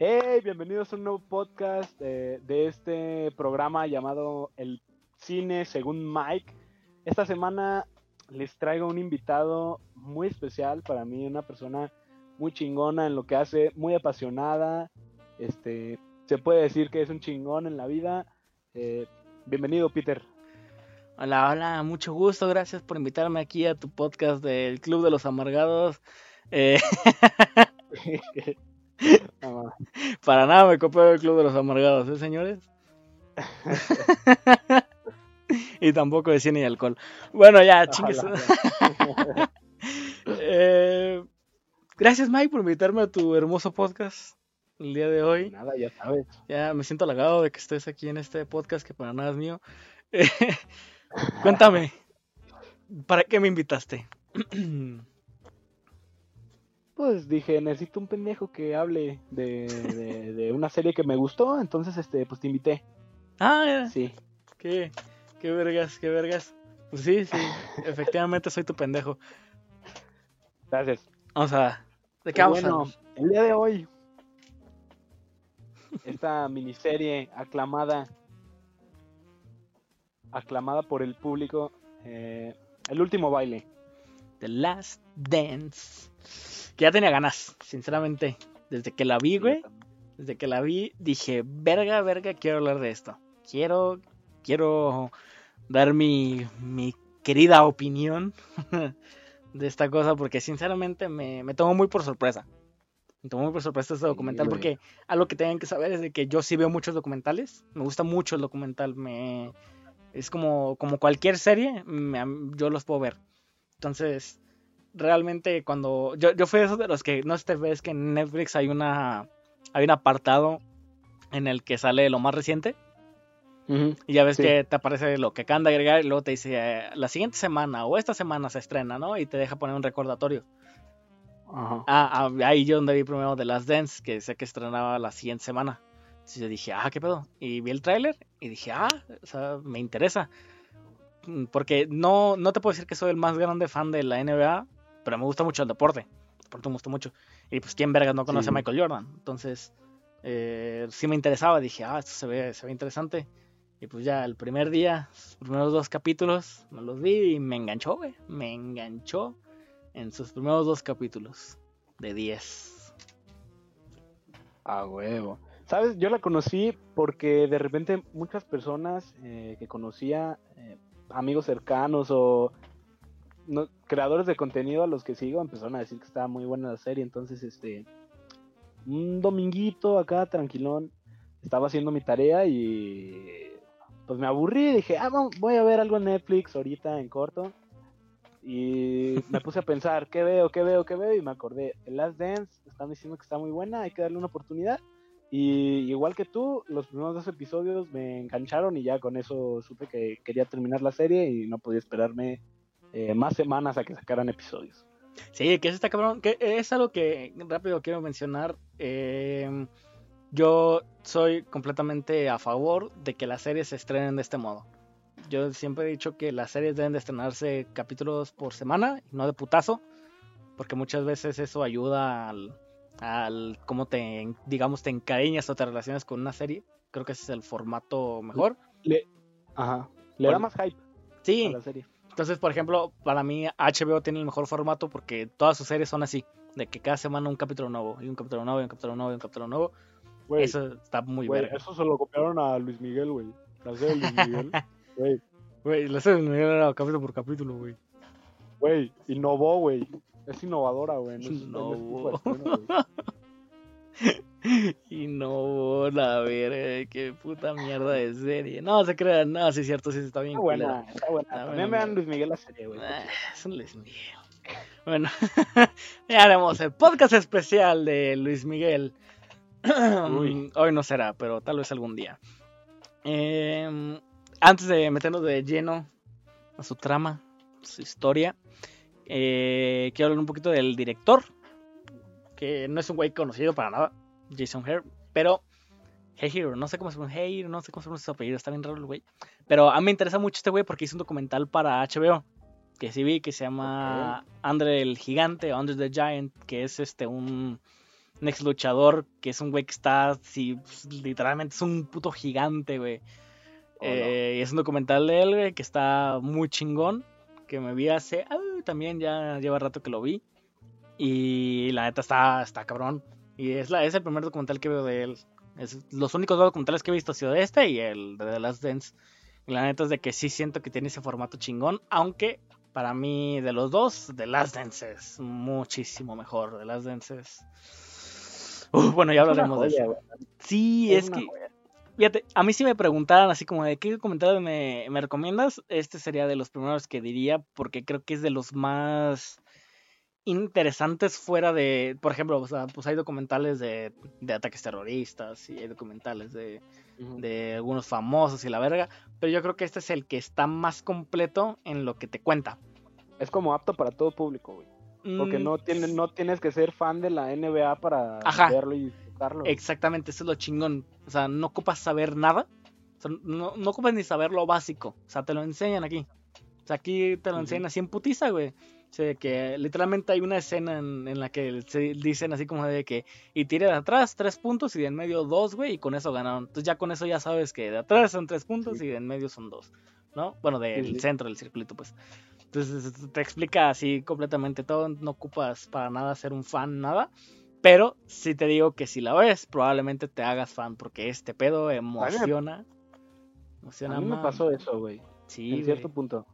Hey, bienvenidos a un nuevo podcast eh, de este programa llamado El Cine según Mike. Esta semana les traigo un invitado muy especial para mí, una persona muy chingona en lo que hace, muy apasionada. Este, se puede decir que es un chingón en la vida. Eh, bienvenido, Peter. Hola, hola, mucho gusto, gracias por invitarme aquí a tu podcast del Club de los Amargados. Eh, para nada me copió el Club de los Amargados, ¿eh, señores? y tampoco de cine y alcohol. Bueno, ya, chingues. eh, gracias, Mike, por invitarme a tu hermoso podcast el día de hoy. Nada, ya sabes. Ya me siento halagado de que estés aquí en este podcast que para nada es mío. Cuéntame, ¿para qué me invitaste? pues dije, necesito un pendejo que hable de, de, una serie que me gustó, entonces este, pues te invité. Ah, sí. Qué, qué vergas, qué vergas. Pues sí, sí, efectivamente soy tu pendejo. Gracias. Vamos a... ¿De qué vamos bueno, el día de hoy, esta miniserie aclamada aclamada por el público, eh, El último baile. The Last Dance. Que ya tenía ganas, sinceramente. Desde que la vi, güey. Desde que la vi, dije, verga, verga, quiero hablar de esto. Quiero, quiero dar mi, mi querida opinión de esta cosa porque sinceramente me, me tomó muy por sorpresa. Me tomó muy por sorpresa este documental porque algo que tienen que saber es de que yo sí veo muchos documentales. Me gusta mucho el documental. Me, es como, como cualquier serie, yo los puedo ver. Entonces, realmente cuando... Yo, yo fui de esos de los que, no sé, ves que en Netflix hay una... Hay un apartado en el que sale lo más reciente. y ya ves que te aparece lo que acaban de agregar y luego te dice eh, la siguiente semana o esta semana se estrena, ¿no? Y te deja poner un recordatorio. Ah, ah, ahí yo donde vi primero The Last Dance, que sé que estrenaba la siguiente semana. Entonces yo dije, ah, ¿qué pedo? Y vi el tráiler y dije, ah, o sea, me interesa. Mm, porque no, no te puedo decir que soy el más grande fan de la NBA, pero me gusta mucho el deporte. El deporte me gusta mucho. Y pues, ¿quién vergas no conoce a Michael Jordan? Entonces, eh, sí me interesaba. Dije, ah, esto se ve, se ve interesante. Y pues ya el primer día, los primeros dos capítulos, me los vi y me enganchó, güey. Me enganchó en sus primeros dos capítulos de 10. A huevo. Sabes, yo la conocí porque de repente muchas personas eh, que conocía, eh, amigos cercanos o creadores de contenido a los que sigo, empezaron a decir que estaba muy buena la serie. Entonces, este, un dominguito acá, tranquilón, estaba haciendo mi tarea y pues me aburrí. Dije, ah, voy a ver algo en Netflix ahorita en corto. Y me puse a pensar, ¿qué veo, qué veo, qué veo? Y me acordé, Last Dance, están diciendo que está muy buena, hay que darle una oportunidad. Y igual que tú, los primeros dos episodios me engancharon y ya con eso supe que quería terminar la serie y no podía esperarme eh, más semanas a que sacaran episodios. Sí, que es esta cabrón, que es algo que rápido quiero mencionar. Em, yo soy completamente a favor de que las series se estrenen de este modo. Yo siempre he dicho que las series deben de estrenarse capítulos por semana no de putazo, porque muchas veces eso ayuda al, al cómo te, digamos, te encariñas o te relacionas con una serie. Creo que ese es el formato mejor. Le, ajá, le da más hype sí. a la serie. Entonces, por ejemplo, para mí HBO tiene el mejor formato porque todas sus series son así, de que cada semana un capítulo nuevo, y un capítulo nuevo, y un capítulo nuevo, y un capítulo nuevo. eso está muy bueno. Eso se lo copiaron a Luis Miguel, güey. La serie de Luis Miguel. Güey. Güey, la serie de Luis Miguel era capítulo por capítulo, güey. Güey, innovó, güey. Es innovadora, güey. No, y no, la verga, qué puta mierda de serie. No, se crean, no, sí es cierto, sí está bien. Está buena, está buena. También me dan Luis Miguel la serie, güey. Ah, es un Luis Miguel. Bueno, ya haremos el podcast especial de Luis Miguel. Hoy no será, pero tal vez algún día. Eh, antes de meternos de lleno a su trama, su historia, eh, quiero hablar un poquito del director, que no es un güey conocido para nada, Jason Hare, pero Hey Hero, no sé cómo se pronuncia, Hey, no sé cómo se pronuncia su apellido, está bien raro el güey. Pero a mí me interesa mucho este güey porque hizo un documental para HBO, que sí vi, que se llama Andre el Gigante, Andre the Giant, que es este un, un ex luchador que es un güey que está, sí, pues, literalmente es un puto gigante, güey. Oh. Eh, y es un documental de él, güey, que está muy chingón. Que me vi hace. ah, también ya lleva rato que lo vi. Y la neta está, está cabrón. Y es, la, es el primer documental que veo de él. Es, los únicos dos documentales que he visto ha sido este y el de The Last Dance. Y la neta es de que sí siento que tiene ese formato chingón. Aunque para mí, de los dos, The Last Dance es muchísimo mejor. The Last Dance es. Uf, bueno, ya Es hablaremos de eso. güey. Sí, es, que. joya. Fíjate, a mí si me preguntaran así como de qué documental me, me recomiendas, este sería de los primeros que diría porque creo que es de los más interesantes fuera de, por ejemplo, o sea, pues hay documentales de, de ataques terroristas y hay documentales de, de algunos famosos y la verga, pero yo creo que este es el que está más completo en lo que te cuenta. Es como apto para todo público, güey. Porque Mm, no, tiene, no tienes que ser fan de la NBA para Ajá. verlo y disfrutarlo. Exactamente, eso es lo chingón. O sea, no ocupas saber nada. O sea, no, no ocupas ni saber lo básico. O sea, te lo enseñan aquí. O sea, aquí te lo enseñan así en putiza, güey. Sea, que literalmente hay una escena en, en la que se dicen así como de que y tire de atrás tres puntos y de en medio dos, güey, y con eso ganaron. Entonces ya con eso ya sabes que de atrás son tres puntos Sí. y de en medio son dos, ¿no? Bueno, del Sí, sí. centro del circulito, pues. Entonces te explica así completamente todo, no ocupas para nada ser un fan, nada. Pero sí te digo que si la ves, probablemente te hagas fan, porque este pedo emociona. Emociona A mí me pasó eso, güey. Sí, en cierto punto.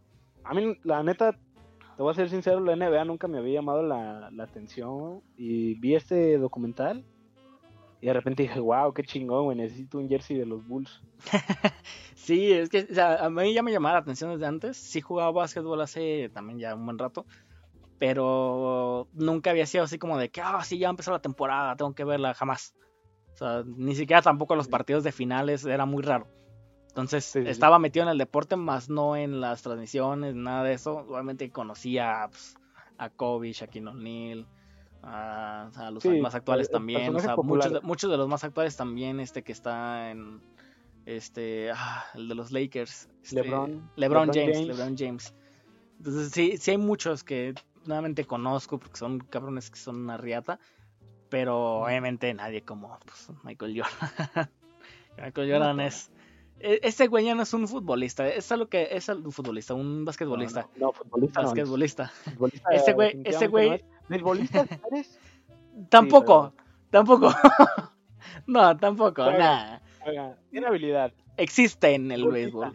A mí, la neta, te voy a ser sincero, la NBA nunca me había llamado la, la atención. Y vi este documental. Y de repente dije, wow, qué chingón, güey. Necesito un jersey de los Bulls. Sí, es que o sea, a mí ya me llamaba la atención desde antes. Sí jugaba básquetbol hace también ya un buen rato. Pero nunca había sido así como de que, ah, sí, ya empezó la temporada, tengo que verla, jamás. O sea, ni siquiera tampoco los partidos de finales, era muy raro. Entonces, Sí, sí, sí. estaba metido en el deporte, más no en las transmisiones, nada de eso. Obviamente conocía pues, a Kobe, Shaquille O'Neal, a, a los Sí, más actuales el- el también. O sea, muchos de, muchos de los más actuales también, este que está en este, ah, el de los Lakers. este, LeBron. LeBron, LeBron James, James. LeBron James. Entonces, sí, sí hay muchos que nuevamente conozco porque son cabrones que son una riata. Pero obviamente nadie como pues, Michael Jordan. Michael Jordan No, es. E- Ese güey ya no es un futbolista, es algo que es un futbolista, un basquetbolista. No, no, futbolista. no basquetbolista. Futbolista, Ese güey- ese definitivamente güey- no es. ¿Beisbolista eres? Tampoco, tampoco. no, tampoco, nada. Oiga, tiene habilidad. Existe en el Golfista. béisbol.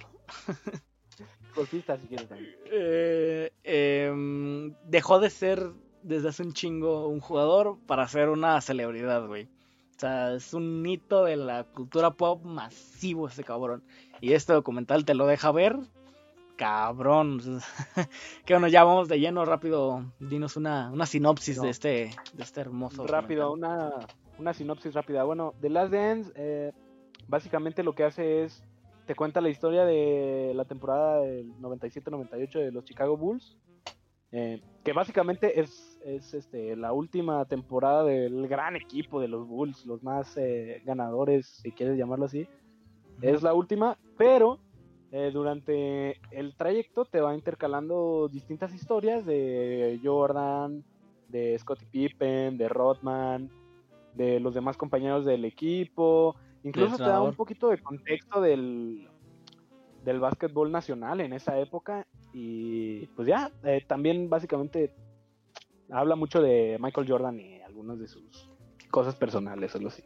Golfista, si quieres también. Eh, em, dejó de ser desde hace un chingo un jugador para ser una celebridad, güey. O sea, es un hito de la cultura pop masivo ese cabrón. Y este documental te lo deja ver. Cabrón. que bueno, ya vamos de lleno rápido. Dinos una, una sinopsis No. de este de este hermoso Rápido, una, una sinopsis rápida. Bueno, The Last Dance, eh, básicamente lo que hace es, te cuenta la historia de la temporada del 97-98 de los Chicago Bulls, eh, que básicamente es, es este, la última temporada del gran equipo de los Bulls, los más eh, ganadores, si quieres llamarlo así. Es la última, pero eh, durante el trayecto te va intercalando distintas historias de Jordan, de Scottie Pippen, de Rodman, de los demás compañeros del equipo. Incluso te da un poquito de contexto del, del básquetbol nacional en esa época. Y pues ya, eh, también básicamente habla mucho de Michael Jordan y algunas de sus cosas personales, solo así.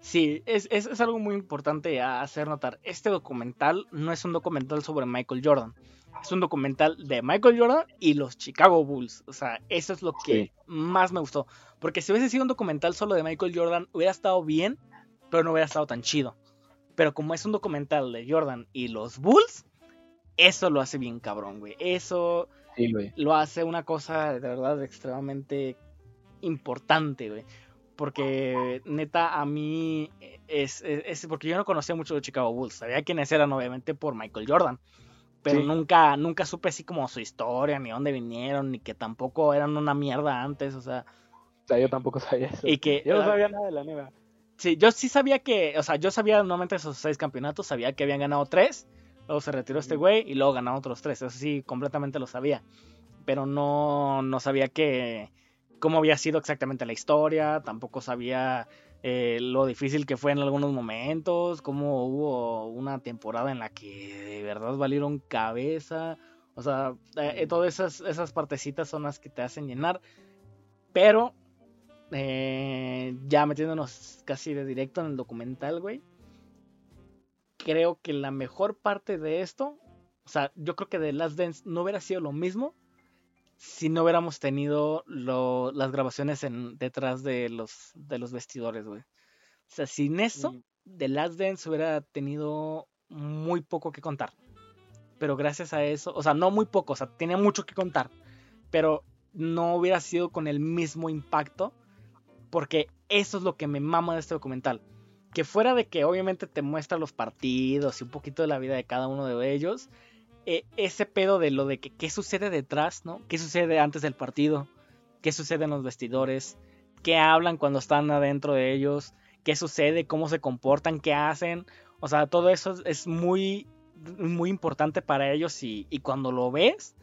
Sí, es, es, es algo muy importante a hacer notar. Este documental no es un documental sobre Michael Jordan. Es un documental de Michael Jordan y los Chicago Bulls. O sea, eso es lo que Sí. más me gustó. Porque si hubiese sido un documental solo de Michael Jordan, hubiera estado bien, pero no hubiera estado tan chido. Pero como es un documental de Jordan y los Bulls, eso lo hace bien cabrón, güey. Eso Sí, güey. lo hace una cosa de verdad extremadamente importante, güey. Porque neta, a mí es, es, es- porque yo no conocía mucho de Chicago Bulls. Sabía quiénes eran, obviamente, por Michael Jordan. Pero Sí. nunca, nunca supe así como su historia, ni dónde vinieron, ni que tampoco eran una mierda antes. O sea, O sea, yo tampoco sabía eso. y que. Yo no sabía nada de la NBA. Sí, yo sí sabía que, o sea, yo sabía normalmente esos seis campeonatos, sabía que habían ganado tres, luego se retiró este güey y luego ganaron otros tres, eso sí, completamente lo sabía, pero no, no sabía que, cómo había sido exactamente la historia, tampoco sabía eh, lo difícil que fue en algunos momentos, cómo hubo una temporada en la que de verdad valieron cabeza. O sea, eh, todas esas, esas partecitas son las que te hacen llenar. Pero, eh, ya metiéndonos casi de directo en el documental, güey. Creo que la mejor parte de esto, o sea, yo creo que de Last Dance no hubiera sido lo mismo si no hubiéramos tenido las grabaciones en, detrás de los, de los vestidores, güey. O sea, sin eso, mm. The Last Dance hubiera tenido muy poco que contar. Pero gracias a eso, o sea, no muy poco, o sea, tenía mucho que contar. Pero no hubiera sido con el mismo impacto. Porque eso es lo que me mama de este documental. Que fuera de que obviamente te muestra los partidos y un poquito de la vida de cada uno de ellos eh, ese pedo de lo de que qué sucede detrás, ¿no? ¿Qué sucede antes del partido? ¿Qué sucede en los vestidores? ¿Qué hablan cuando están adentro de ellos? ¿Qué sucede? ¿Cómo se comportan? ¿Qué hacen? O sea, todo eso es muy, muy importante para ellos y, cuando lo ves,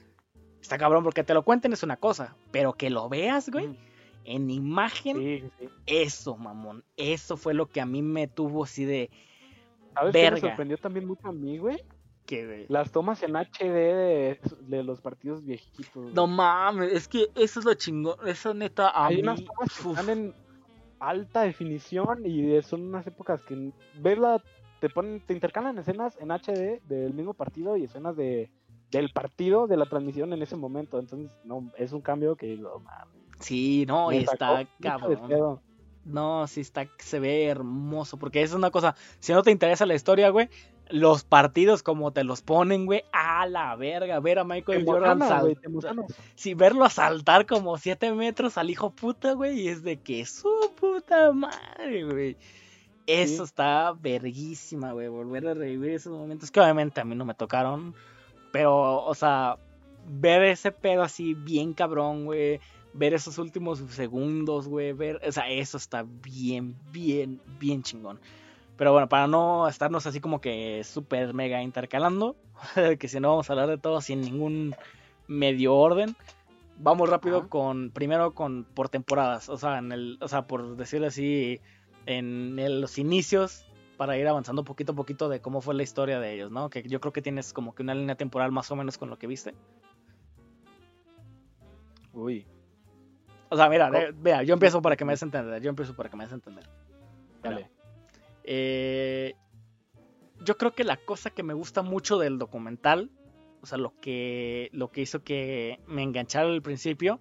está cabrón porque te lo cuenten es una cosa, pero que lo veas, güey, en imagen, eso, mamón, eso fue lo que a mí me tuvo así de... ¿Sabes qué me sorprendió también mucho a mí, güey? Las tomas en HD de, los partidos viejitos. No mames, es que eso es lo chingón. Eso neta a Hay unas tomas que están en alta definición y son unas épocas que verla te ponen, te intercalan escenas en HD del mismo partido y escenas de del partido de la transmisión en ese momento. Entonces, no, es un cambio que digo, mames. Sí, no, está cabrón. No, sí está, se ve hermoso, porque es una cosa, si no te interesa la historia, güey, los partidos como te los ponen, güey, a la verga, ver a Michael Jordan saltar. Sí, verlo saltar como 7 metros al hijo puta, güey, y es de que su puta madre, güey. Eso está verguísima, güey, volver a revivir esos momentos que obviamente a mí no me tocaron, pero, o sea, ver ese pedo así bien cabrón, güey, ver esos últimos segundos, güey, ver, o sea, eso está bien, bien, bien chingón. Pero bueno, para no estarnos así como que súper mega intercalando, que si no vamos a hablar de todo sin ningún medio orden, vamos rápido con, primero con por temporadas, o sea, en el, o sea, por decirlo así, en los inicios, para ir avanzando poquito a poquito de cómo fue la historia de ellos, ¿no? Que yo creo que tienes como que una línea temporal más o menos con lo que viste. Uy. O sea, mira, vea, yo empiezo para que me des entender, yo empiezo para que me des entender. Vale. Eh, yo creo que la cosa que me gusta mucho del documental, o sea, lo que, lo que hizo que me enganchara al principio,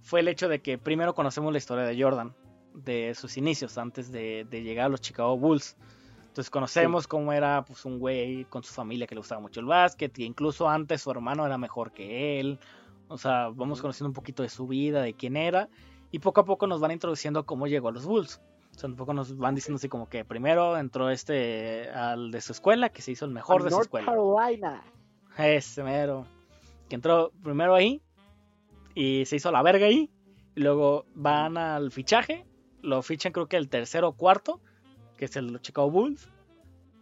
fue el hecho de que primero conocemos la historia de Jordan, de sus inicios, antes de, llegar a los Chicago Bulls. Entonces conocemos cómo era pues, un güey con su familia que le gustaba mucho el básquet, e incluso antes su hermano era mejor que él. O sea, vamos conociendo un poquito de su vida, de quién era, y poco a poco nos van introduciendo a cómo llegó a los Bulls. O sea, un poco nos van diciendo así como que primero entró este al de su escuela, que se hizo el mejor de su escuela. Carolina. Ese mero. Que entró primero ahí y se hizo la verga ahí. Y luego van al fichaje. Lo fichan creo que el tercero o cuarto, que es el Chicago Bulls.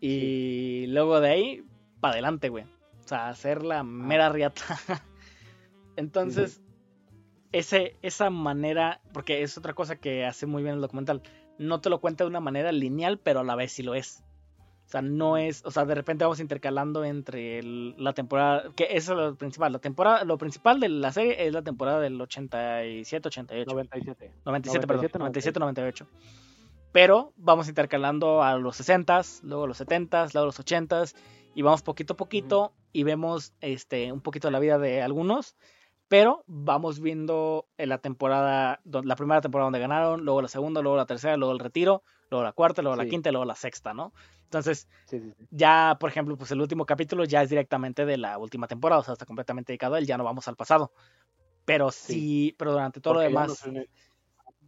Y luego de ahí, para adelante, güey. O sea, hacer la mera riata. Entonces, ese, esa manera, porque es otra cosa que hace muy bien el documental no te lo cuenta de una manera lineal, pero a la vez sí lo es. O sea, no es, o sea, de repente vamos intercalando entre la temporada, que eso es lo principal, la temporada, lo principal de la serie es la temporada del 87, 88. 97. 97, perdón, 97, 98. Pero vamos intercalando a los 60s, luego a los 70s, luego a los 80s, y vamos poquito a poquito y vemos este, un poquito de la vida de algunos pero vamos viendo en la temporada, la primera temporada donde ganaron, luego la segunda, luego la tercera, luego el retiro, luego la cuarta, luego la quinta luego la sexta, ¿no? Entonces, ya, por ejemplo, pues el último capítulo ya es directamente de la última temporada, o sea, está completamente dedicado a él, ya no vamos al pasado. Pero sí, pero durante todo lo demás...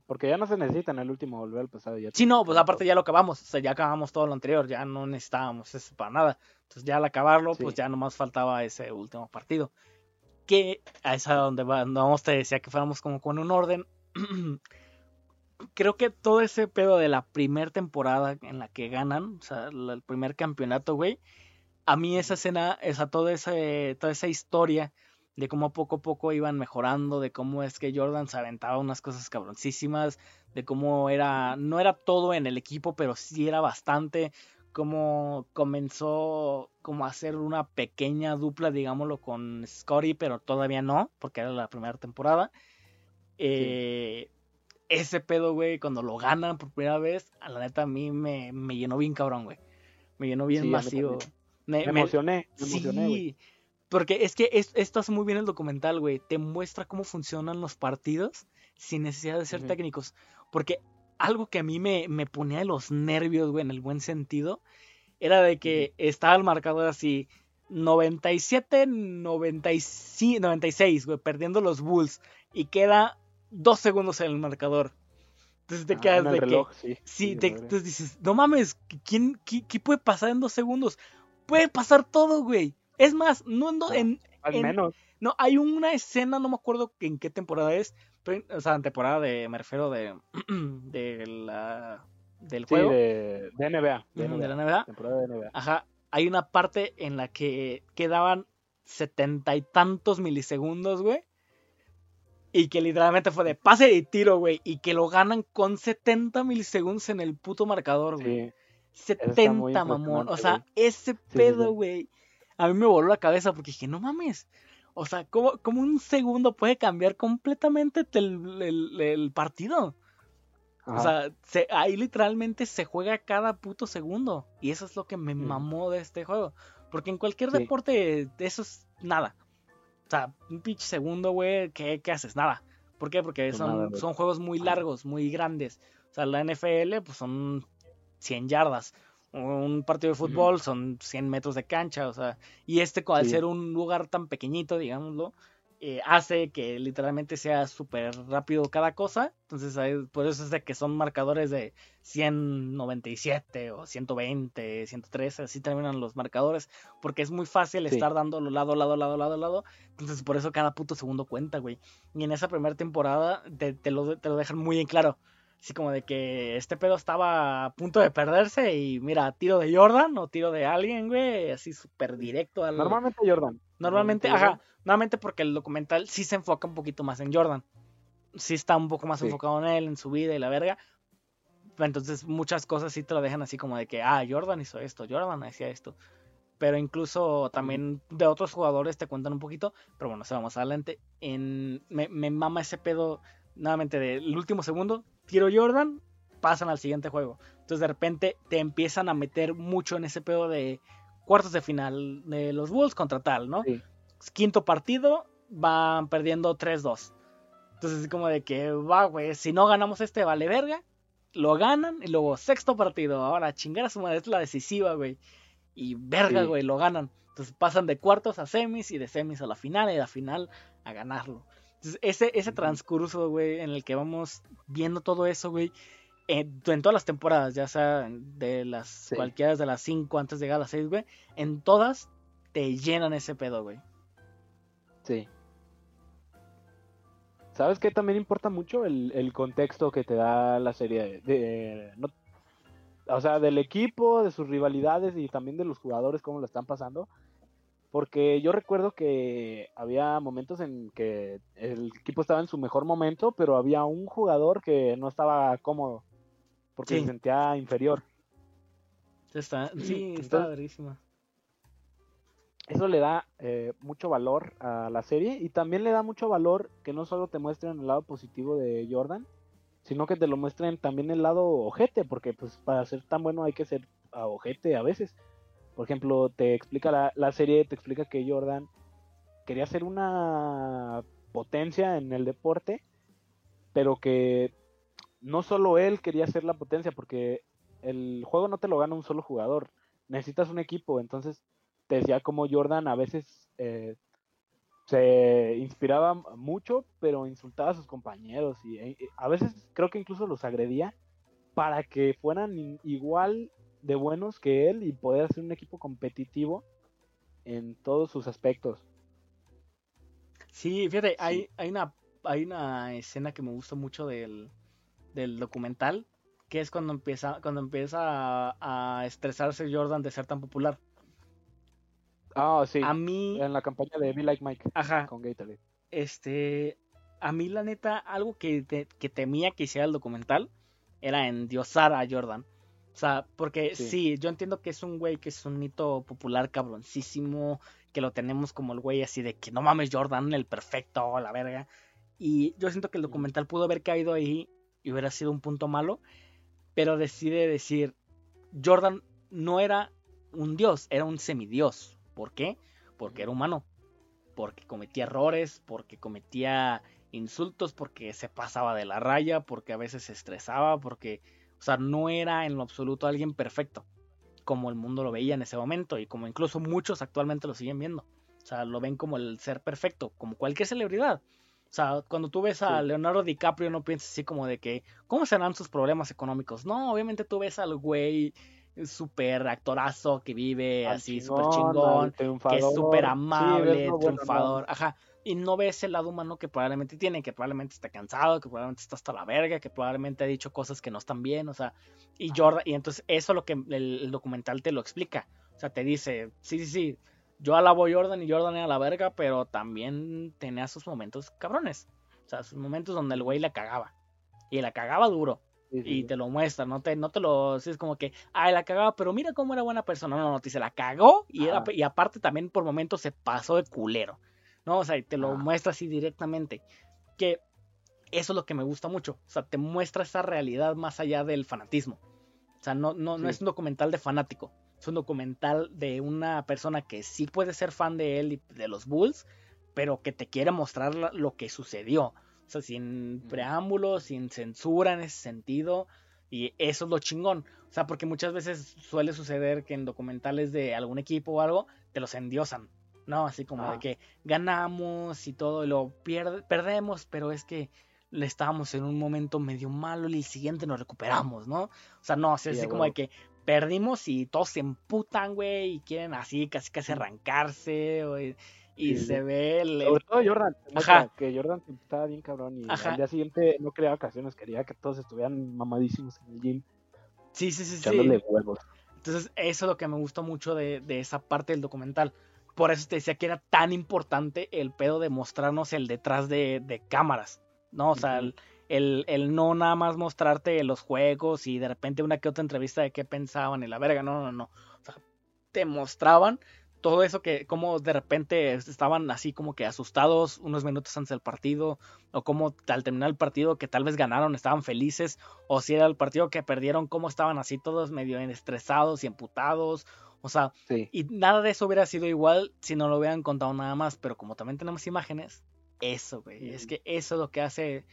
porque ya no se necesita en el último volver al pasado. Ya sí, no, pues aparte ya lo acabamos, o sea, ya acabamos todo lo anterior, ya no necesitábamos eso para nada. Entonces ya al acabarlo, pues ya nomás faltaba ese último partido que a esa donde vamos te decía que fuéramos como con un orden. Creo que todo ese pedo de la primera temporada en la que ganan, o sea, el primer campeonato, güey, a mí esa escena, esa, toda, esa, toda esa historia de cómo poco a poco iban mejorando, de cómo es que Jordan se aventaba unas cosas cabroncísimas, de cómo era, no era todo en el equipo, pero sí era bastante, cómo comenzó como a hacer una pequeña dupla, digámoslo, con Scotty, pero todavía no, porque era la primera temporada. Eh, ese pedo, güey, cuando lo ganan por primera vez, a la neta a mí me, me llenó bien cabrón, güey. Me llenó bien masivo. Me, emocioné, me emocioné, sí, porque es que esto hace muy bien el documental, güey. Te muestra cómo funcionan los partidos sin necesidad de ser técnicos. Porque algo que a mí me, me ponía de los nervios, güey, en el buen sentido, era de que estaba el marcador así, 97, 95, 96, güey, perdiendo los Bulls. Y queda dos segundos en el marcador. Entonces te ah, quedas de reloj, que. Sí, te, entonces dices, no mames, ¿quién, qué, puede pasar en dos segundos? Puede pasar todo, güey. Es más, no ah, en. Al menos. No, hay una escena, no me acuerdo en qué temporada es. O sea, en temporada de. Me refiero de. de la. Del juego. Sí, de, de NBA. De, la NBA. Temporada de NBA. Ajá. Hay una parte en la que quedaban setenta y tantos milisegundos, güey. Y que literalmente fue de pase y tiro, güey. Y que lo ganan con 70 milisegundos en el puto marcador, güey. 70, mamón. O sea, ese pedo, güey. a mí me voló la cabeza porque dije, no mames. O sea, ¿cómo, un segundo puede cambiar completamente el, partido? O sea, ahí literalmente se juega cada puto segundo. Y eso es lo que me mamó de este juego. Porque en cualquier deporte eso es nada. O sea, un pinche segundo, güey, ¿qué, haces? Nada. ¿Por qué? Porque pues son, son juegos muy largos, muy grandes. O sea, la NFL, pues son 100 yardas. Un partido de fútbol son 100 metros de cancha, o sea, y este al ser un lugar tan pequeñito, digámoslo, eh, hace que literalmente sea súper rápido cada cosa. Entonces, por eso es de que son marcadores de 197 o 120, 113, así terminan los marcadores, porque es muy fácil estar dando lado, lado, lado, lado, lado. Entonces, por eso cada puto segundo cuenta, güey. Y en esa primera temporada te, lo, te lo dejan muy en claro. Así como de que este pedo estaba a punto de perderse y mira, tiro de Jordan o tiro de alguien, güey, así súper directo al... Normalmente Jordan. Normalmente, ajá, normalmente porque el documental sí se enfoca un poquito más en Jordan. Sí está un poco más enfocado en él, en su vida y la verga. Entonces muchas cosas sí te lo dejan así como de que, ah, Jordan hizo esto, Jordan hacía esto. Pero incluso también de otros jugadores te cuentan un poquito. Pero bueno, se vamos adelante. En, me, me mama ese pedo nuevamente del último segundo tiro Jordan, pasan al siguiente juego. Entonces de repente te empiezan a meter mucho en ese pedo de cuartos de final de los Bulls contra tal, ¿no? Quinto partido, van perdiendo 3-2. Entonces es como de que, va, güey, si no ganamos este, vale verga. Lo ganan y luego sexto partido. Ahora chingar a su madre es la decisiva, güey. Y verga, güey, lo ganan. Entonces pasan de cuartos a semis y de semis a la final y de la final a ganarlo ese, ese transcurso, güey, en el que vamos viendo todo eso, güey, en, todas las temporadas, ya sea de las cualquiera de las cinco antes de llegar a las seis, güey, en todas te llenan ese pedo, güey. Sí. ¿Sabes qué también importa mucho? El, contexto que te da la serie. De, o sea, del equipo, de sus rivalidades y también de los jugadores, cómo lo están pasando. Porque yo recuerdo que había momentos en que el equipo estaba en su mejor momento, pero había un jugador que no estaba cómodo porque se sentía inferior. Está, sí, está verísima. Eso le da eh, mucho valor a la serie y también le da mucho valor que no solo te muestren el lado positivo de Jordan, sino que te lo muestren también el lado ojete, porque pues para ser tan bueno hay que ser ojete a veces. Por ejemplo, te explica la, serie, te explica que Jordan quería ser una potencia en el deporte, pero que no solo él quería ser la potencia, porque el juego no te lo gana un solo jugador, necesitas un equipo, entonces te decía como Jordan a veces eh, se inspiraba mucho, pero insultaba a sus compañeros y eh, a veces creo que incluso los agredía para que fueran igual de buenos que él y poder hacer un equipo competitivo en todos sus aspectos. Sí, fíjate, Hay, hay, una, hay una escena que me gusta mucho del, documental, que es cuando empieza, cuando empieza a, estresarse Jordan de ser tan popular. Ah, sí. A mí, En la campaña de Be Like Mike ajá, con Gatorade. este, a mí la neta, algo que, te- que temía que hiciera el documental era endiosar a Jordan. O sea, porque sí. Sí. yo entiendo que es un güey que es un mito popular cabroncísimo, que lo tenemos como el güey así de que no mames Jordan, el perfecto, la verga. Y yo siento que el documental pudo haber caído ahí y hubiera sido un punto malo, pero decide decir, Jordan no era un dios, era un semidios. ¿Por qué? Porque era humano, porque cometía errores, porque cometía insultos, porque se pasaba de la raya, porque a veces se estresaba, porque, o sea, no era en lo absoluto alguien perfecto, como el mundo lo veía en ese momento y como incluso muchos actualmente lo siguen viendo. O sea, lo ven como el ser perfecto, como cualquier celebridad. O sea, cuando tú ves a Sí. Leonardo DiCaprio no piensas así como de que, ¿cómo serán sus problemas económicos? No, obviamente tú ves al güey súper actorazo que vive Al así súper chingón, que es súper amable, triunfador, ajá. Y no ves el lado humano que probablemente tiene, que probablemente está cansado, que probablemente está hasta la verga, que probablemente ha dicho cosas que no están bien, o sea, y Jordan, y entonces eso es lo que el, el documental te lo explica. O sea, te dice, sí, sí, sí, yo alabo a Jordan y Jordan era la verga, pero también tenía sus momentos cabrones. O sea, sus momentos donde el güey la cagaba. Y la cagaba duro Sí, sí, y te lo muestra, no te, no te lo es como que, ay, la cagaba, pero mira cómo era buena persona. No, no, te dice, la cagó y, era, y aparte también por momentos se pasó de culero. ¿No? O sea, y te lo Ah. muestra así directamente. Que eso es lo que me gusta mucho. O sea, te muestra esa realidad más allá del fanatismo. O sea, no, no, no es un documental de fanático. Es un documental de una persona que sí puede ser fan de él y de los Bulls, pero que te quiere mostrar lo que sucedió. O sea, sin preámbulos, sin censura en ese sentido. Y eso es lo chingón. O sea, porque muchas veces suele suceder que en documentales de algún equipo o algo, te los endiosan. ¿No? Así como de Ajá. que ganamos y todo, y lo pierde, perdemos, pero es que le estábamos en un momento medio malo y el siguiente nos recuperamos, ¿no? O sea, no, Sí, así como de que perdimos y todos se emputan, güey, y quieren así casi casi arrancarse, güey, y Sí, se sí. ve el, Sobre todo Jordan, Ajá. que Jordan estaba bien cabrón y Ajá. al día siguiente no creaba ocasiones, quería que todos estuvieran mamadísimos en el gym, Sí, sí, sí, sí. huevos. Entonces, eso es lo que me gustó mucho de, de esa parte del documental. Por eso te decía que era tan importante el pedo de mostrarnos el detrás de, de cámaras, ¿no? O sea, el, el no nada más mostrarte los juegos y de repente una que otra entrevista de qué pensaban y la verga, no, no, no. O sea, te mostraban todo eso que, como de repente estaban así como que asustados unos minutos antes del partido, o como al terminar el partido que tal vez ganaron, estaban felices, o si era el partido que perdieron, cómo estaban así todos medio estresados y emputados. O sea, Sí, y nada de eso hubiera sido igual si no lo hubieran contado nada más, pero como también tenemos imágenes, eso, güey, es que eso es lo que hace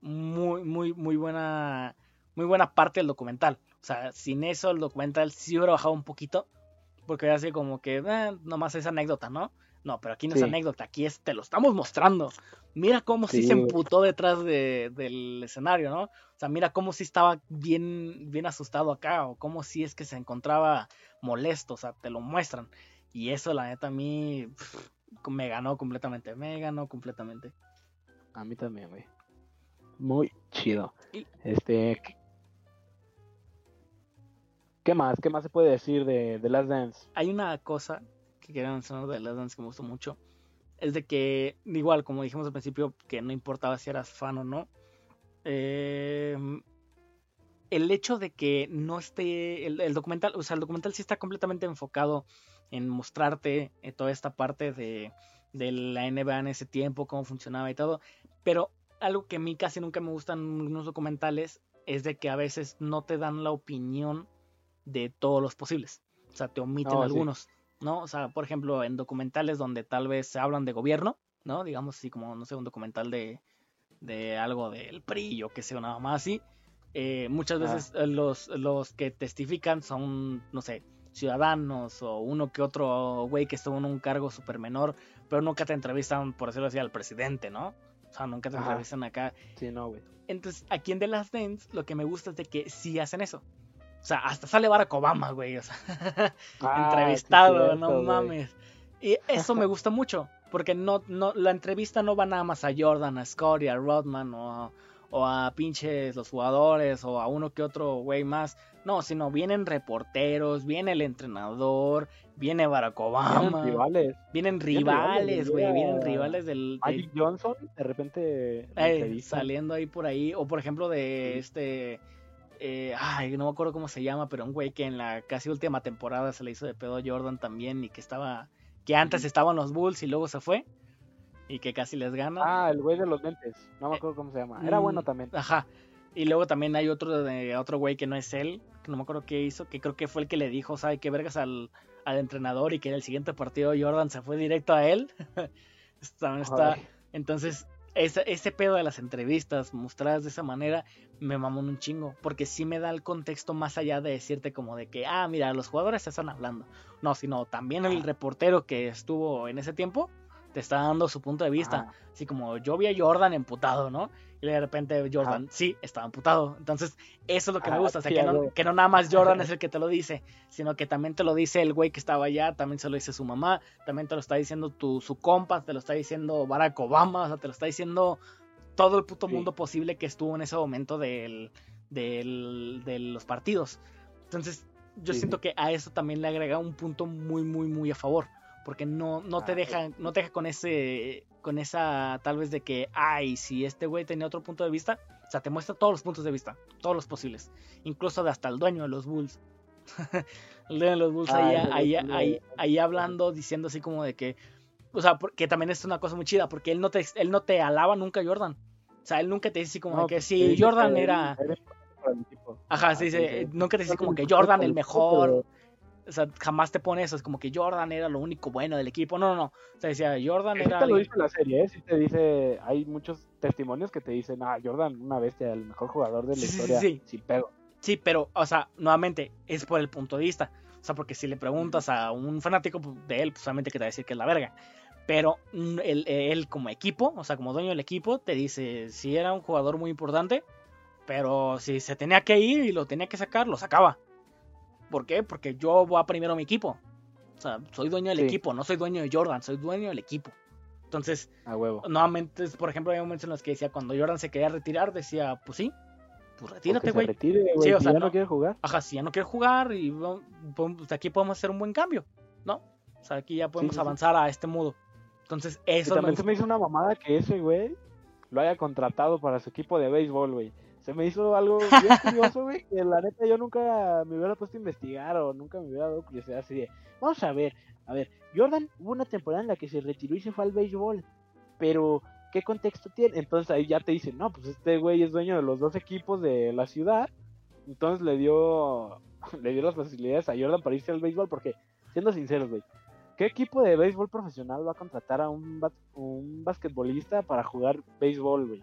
muy, muy, muy buena, muy buena parte del documental. O sea, sin eso el documental sí hubiera bajado un poquito, porque era así como que, eh, nomás es anécdota, ¿no? No, pero aquí no es anécdota, aquí es, te lo estamos mostrando. Mira cómo sí, Sí, se emputó detrás de- del escenario, ¿no? O sea, mira cómo sí estaba bien, bien asustado acá, o cómo sí es que se encontraba molesto, o sea, te lo muestran. Y eso, la neta, a mí me ganó completamente, me ganó completamente. a mí también, güey. Muy chido. Y- Este, ¿qué- ¿qué más? ¿Qué más se puede decir de, de Last Dance? Hay una cosa que quería mencionar de Last Dance que me gustó mucho. Es de que, igual, como dijimos al principio, que no importaba si eras fan o no. eh, el hecho de que no esté. El, el documental, o sea, el documental sí está completamente enfocado en mostrarte eh, toda esta parte de, de la NBA en ese tiempo, cómo funcionaba y todo. Pero algo que a mí casi nunca me gustan unos documentales es de que a veces no te dan la opinión de todos los posibles. O sea, te omiten Oh, sí. ¿No? O sea, por ejemplo, en documentales donde tal vez se hablan de gobierno, ¿no? Digamos así como, no sé, un documental de, de algo del PRI o que sea, nada más así. eh, muchas veces eh, los, los que testifican son, no sé, ciudadanos o uno que otro güey que estuvo en un cargo súper menor, pero nunca te entrevistan, por decirlo así, al presidente, ¿no? O sea, nunca te Ajá. entrevistan acá. Sí, no, güey. Entonces, aquí en The Last Dance, lo que me gusta es de que sí hacen eso. O sea, hasta sale Barack Obama, güey. O sea, Ah, entrevistado, cierto, no güey. mames. Y eso me gusta mucho, porque no, no, la entrevista no va nada más a Jordan, a Scottie, a Rodman o, o a pinches los jugadores o a uno que otro güey más. No, sino vienen reporteros, viene el entrenador, viene Barack Obama. Vienen rivales. Vienen rivales, güey, vienen rivales del... Magic Johnson, de repente... Eh, saliendo ahí por ahí, o por ejemplo de este... Eh, ay, no me acuerdo cómo se llama, pero un güey que en la casi última temporada se le hizo de pedo a Jordan también y que estaba, que antes estaban los Bulls y luego se fue y que casi les gana. Ah, el güey de los lentes, no me acuerdo cómo se llama, era bueno mm, también. Ajá, y luego también hay otro de otro güey que no es él, que no me acuerdo qué hizo, que creo que fue el que le dijo, ¿sabe qué vergas al, al entrenador? Y que en el siguiente partido Jordan se fue directo a él. está, entonces, ese, ese pedo de las entrevistas mostradas de esa manera me mamó un chingo, porque sí me da el contexto más allá de decirte como de que, ah, mira, los jugadores se están hablando. No, sino también el reportero que estuvo en ese tiempo te está dando su punto de vista. Así como yo vi a Jordan emputado, ¿no? Y de repente Jordan, sí, estaba emputado. Entonces, eso es lo que me gusta. O sea, que no, que no, nada más Jordan es el que te lo dice, sino que también te lo dice el güey que estaba allá, también se lo dice su mamá, también te lo está diciendo tu, su compa, te lo está diciendo Barack Obama, o sea, te lo está diciendo todo el puto mundo posible que estuvo en ese momento del, del, de los partidos. Entonces, yo siento que a eso también le agrega un punto muy, muy, muy a favor. Porque no, no te ah, deja, no te deja con ese con esa tal vez de que, ay, si este güey tenía otro punto de vista, o sea, te muestra todos los puntos de vista, todos los posibles, incluso de hasta el dueño de los Bulls. el dueño de los Bulls ahí, ahí, ahí, ahí, hablando, diciendo así como de que, o sea, que también es una cosa muy chida, porque él no te, él no te alaba nunca Jordan. O sea, él nunca te dice así como de que si Jordan era... Ajá, sí, dice, nunca te dice como que Jordan el mejor. O sea, jamás te pone eso, es como que Jordan era lo único bueno del equipo. No, no, no. O sea, decía, Jordan era. te lo dice la serie, ¿eh? Sí te dice, hay muchos testimonios que te dicen, ah, Jordan, una bestia, el mejor jugador de la historia. Sí, sí, pero. Sí, pero, o sea, nuevamente, es por el punto de vista. O sea, porque si le preguntas a un fanático de él, pues solamente que te va a decir que es la verga. Pero él, él, como equipo, o sea, como dueño del equipo, te dice, si era un jugador muy importante, pero si se tenía que ir y lo tenía que sacar, lo sacaba. ¿Por qué? Porque yo voy a primero mi equipo. O sea, soy dueño del equipo, no soy dueño de Jordan, soy dueño del equipo. Entonces, a huevo. nuevamente, por ejemplo, hay momentos en los que decía, cuando Jordan se quería retirar, decía, pues sí, pues retírate, güey. Sí, o sea, ya no, quiere jugar. Ajá, si ya no quiere jugar y pues aquí podemos hacer un buen cambio, ¿no? O sea, aquí ya podemos avanzar a este modo. Entonces, eso y también se me hizo una mamada que ese güey lo haya contratado para su equipo de béisbol, güey se me hizo algo bien curioso, güey, que la neta yo nunca me hubiera puesto a investigar o nunca me hubiera dado curiosidad así de, vamos a ver, a ver, Jordan hubo una temporada en la que se retiró y se fue al béisbol, pero ¿qué contexto tiene? Entonces ahí ya te dicen, no, pues este güey es dueño de los dos equipos de la ciudad, entonces le dio, le dio las facilidades a Jordan para irse al béisbol, porque, siendo sinceros, güey, ¿qué equipo de béisbol profesional va a contratar a un, un basquetbolista para jugar béisbol, güey?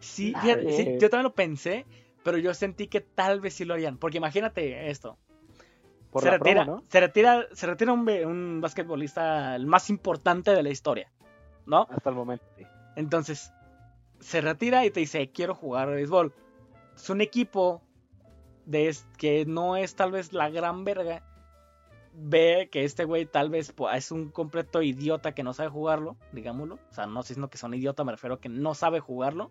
Sí, yo también lo pensé, pero yo sentí que tal vez sí lo harían. Porque imagínate esto. se, retira, se, retira, se retira un, un basquetbolista el más importante de la historia, ¿no? Hasta el momento, sí. Entonces, se retira y te dice, quiero jugar a béisbol. Es un equipo de que no es tal vez la gran verga. Ve que este güey tal vez es un completo idiota que no sabe jugarlo, digámoslo. O sea, no sino que son idiota, me refiero a que no sabe jugarlo.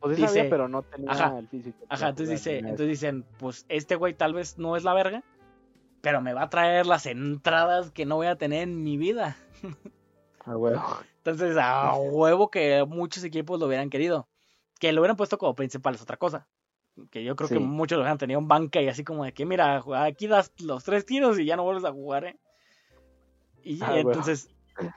Pues dice, pero no tenía el físico. Ajá, entonces, dice, entonces dicen, pues este güey tal vez no es la verga, pero me va a traer las entradas que no voy a tener en mi vida. A huevo. Entonces, a huevo que muchos equipos lo hubieran querido. Que lo hubieran puesto como principal es otra cosa. Que yo creo que muchos lo hubieran tenido en banca y así como de que, mira, aquí das los tres tiros y ya no vuelves a jugar, ¿eh? Y entonces,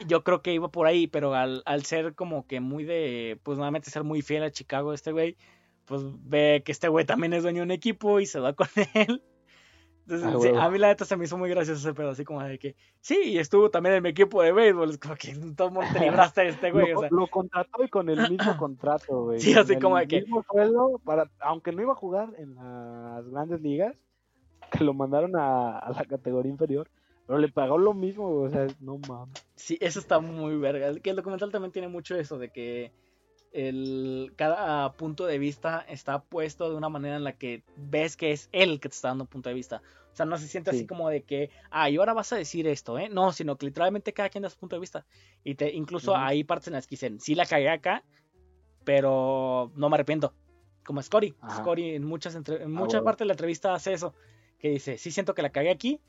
yo creo que iba por ahí, pero al, al, ser como que muy de, pues nuevamente ser muy fiel a Chicago este güey, pues ve que este güey también es dueño de un equipo y se va con él. Entonces, ah, a mí la neta se me hizo muy gracioso ese pedo, así como de que, sí, y estuvo también en mi equipo de béisbol, es como que todo el mundo te libraste de este güey. lo, o sea. lo contrató y con el mismo contrato, güey. Sí, así como de que... Mismo sueldo para, aunque no iba a jugar en las grandes ligas, que lo mandaron a, a la categoría inferior, pero le pagó lo mismo, o sea, no mames. Sí, eso está muy verga. Que el documental también tiene mucho eso de que el, cada punto de vista está puesto de una manera en la que ves que es él que te está dando punto de vista. O sea, no se siente así como de que, ah, y ahora vas a decir esto, ¿eh? No, sino que literalmente cada quien da su punto de vista. Y te, incluso hay partes en las que dicen, sí la cagué acá, pero no me arrepiento. Como Scotty. Ajá. Scotty en muchas, entre- en muchas huevo. partes de la entrevista hace eso. Que dice, sí siento que la cagué aquí,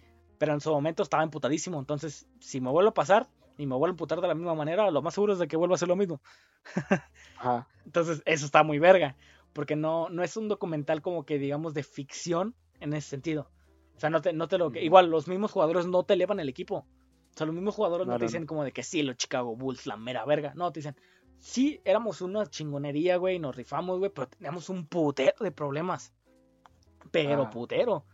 pero en su momento estaba emputadísimo. Entonces, si me vuelvo a pasar y me vuelvo a emputar de la misma manera, lo más seguro es de que vuelva a hacer lo mismo. Ajá. Entonces, eso está muy verga. Porque no, no es un documental como que, digamos, de ficción en ese sentido. O sea, no te, no te lo. Ujú. Igual, los mismos jugadores no te elevan el equipo. O sea, los mismos jugadores no, No, te dicen no. como de que sí, los Chicago Bulls, la mera verga. No, te dicen, sí, éramos una chingonería, güey, nos rifamos, güey, pero teníamos un putero de problemas. Pero Ah. putero.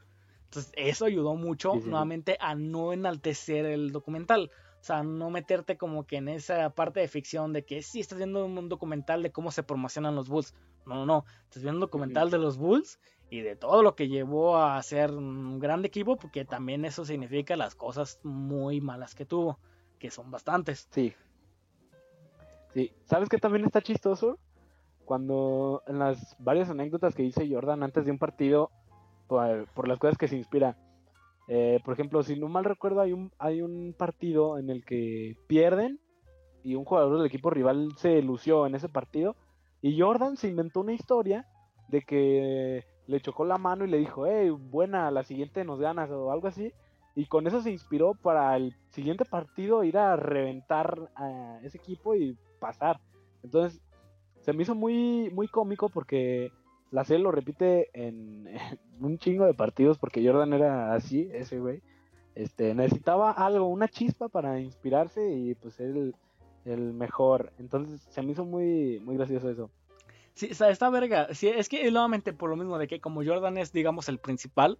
Entonces, eso ayudó mucho Sí, sí, sí. nuevamente a no enaltecer el documental. O sea, no meterte como que en esa parte de ficción de que sí estás viendo un documental de cómo se promocionan los Bulls. No, no, no. Estás viendo un documental de los Bulls y de todo lo que llevó a ser un gran equipo, porque también eso significa las cosas muy malas que tuvo, que son bastantes. Sí. Sí. ¿Sabes qué también está chistoso? Cuando en las varias anécdotas que dice Jordan antes de un partido, por, las cosas que se inspira. Eh, por ejemplo, si no mal recuerdo, hay un, hay un partido en el que pierden y un jugador del equipo rival se lució en ese partido. Y Jordan se inventó una historia de que le chocó la mano y le dijo, hey, buena, la siguiente nos ganas o algo así. Y con eso se inspiró para el siguiente partido ir a reventar a ese equipo y pasar. Entonces, se me hizo muy, muy cómico porque la serie lo repite en, en un chingo de partidos porque Jordan era así, ese güey. Este, necesitaba algo, una chispa para inspirarse y pues el, el mejor. Entonces se me hizo muy, muy gracioso eso. Sí, o sea, está verga. Sí, es que nuevamente por lo mismo de que como Jordan es, digamos, el principal,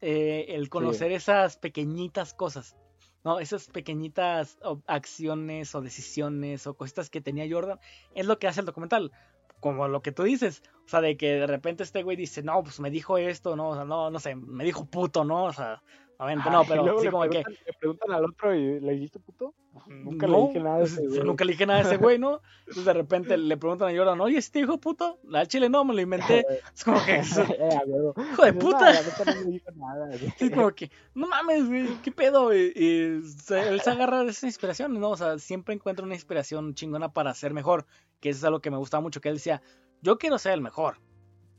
eh, el conocer esas pequeñitas cosas, ¿no? Esas pequeñitas acciones o decisiones o cositas que tenía Jordan, es lo que hace el documental. Como lo que tú dices, o sea, de que de repente este güey dice, no, pues me dijo esto, no, o sea, no, no sé, me dijo puto, ¿no? O sea, obviamente no, y pero luego sí le como que... le preguntan al otro y le dijiste puto. Nunca no, le dije nada de ese pues, güey. Nunca le dije nada a ese güey, ¿no? Entonces de repente le preguntan a Jordan, oye, ¿sí te dijo puto? La chile no, me lo inventé. Es como que, Eh, hijo de puta. Sí, como que, no mames, güey, qué pedo, güey. Y se- él se agarra de esa inspiración, ¿no? O sea, siempre encuentra una inspiración chingona para ser mejor. Que eso es algo que me gustaba mucho, que él decía, yo quiero ser el mejor.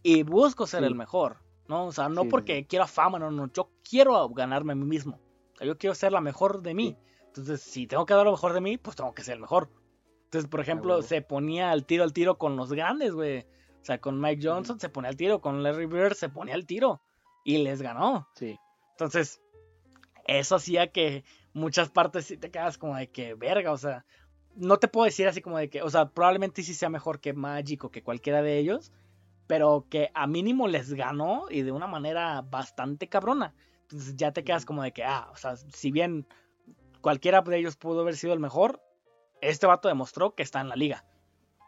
Y busco ser Sí. el mejor, ¿no? O sea, no Sí, porque sí. quiera fama, no, no, yo quiero ganarme a mí mismo. O sea, yo quiero ser la mejor de mí. Entonces, si tengo que dar lo mejor de mí, pues tengo que ser el mejor. Entonces, por ejemplo, huevo. se ponía al tiro al tiro con los grandes, güey. O sea, con Mike Johnson se ponía al tiro, con Larry Bird se ponía al tiro. Y les ganó. Sí. Entonces, eso hacía que muchas partes sí te quedas como de que verga, o sea, no te puedo decir así como de que, o sea, probablemente sí sea mejor que Magic o que cualquiera de ellos, pero que a mínimo les ganó y de una manera bastante cabrona. Entonces ya te quedas como de que, ah, o sea, si bien cualquiera de ellos pudo haber sido el mejor, este vato demostró que está en la liga.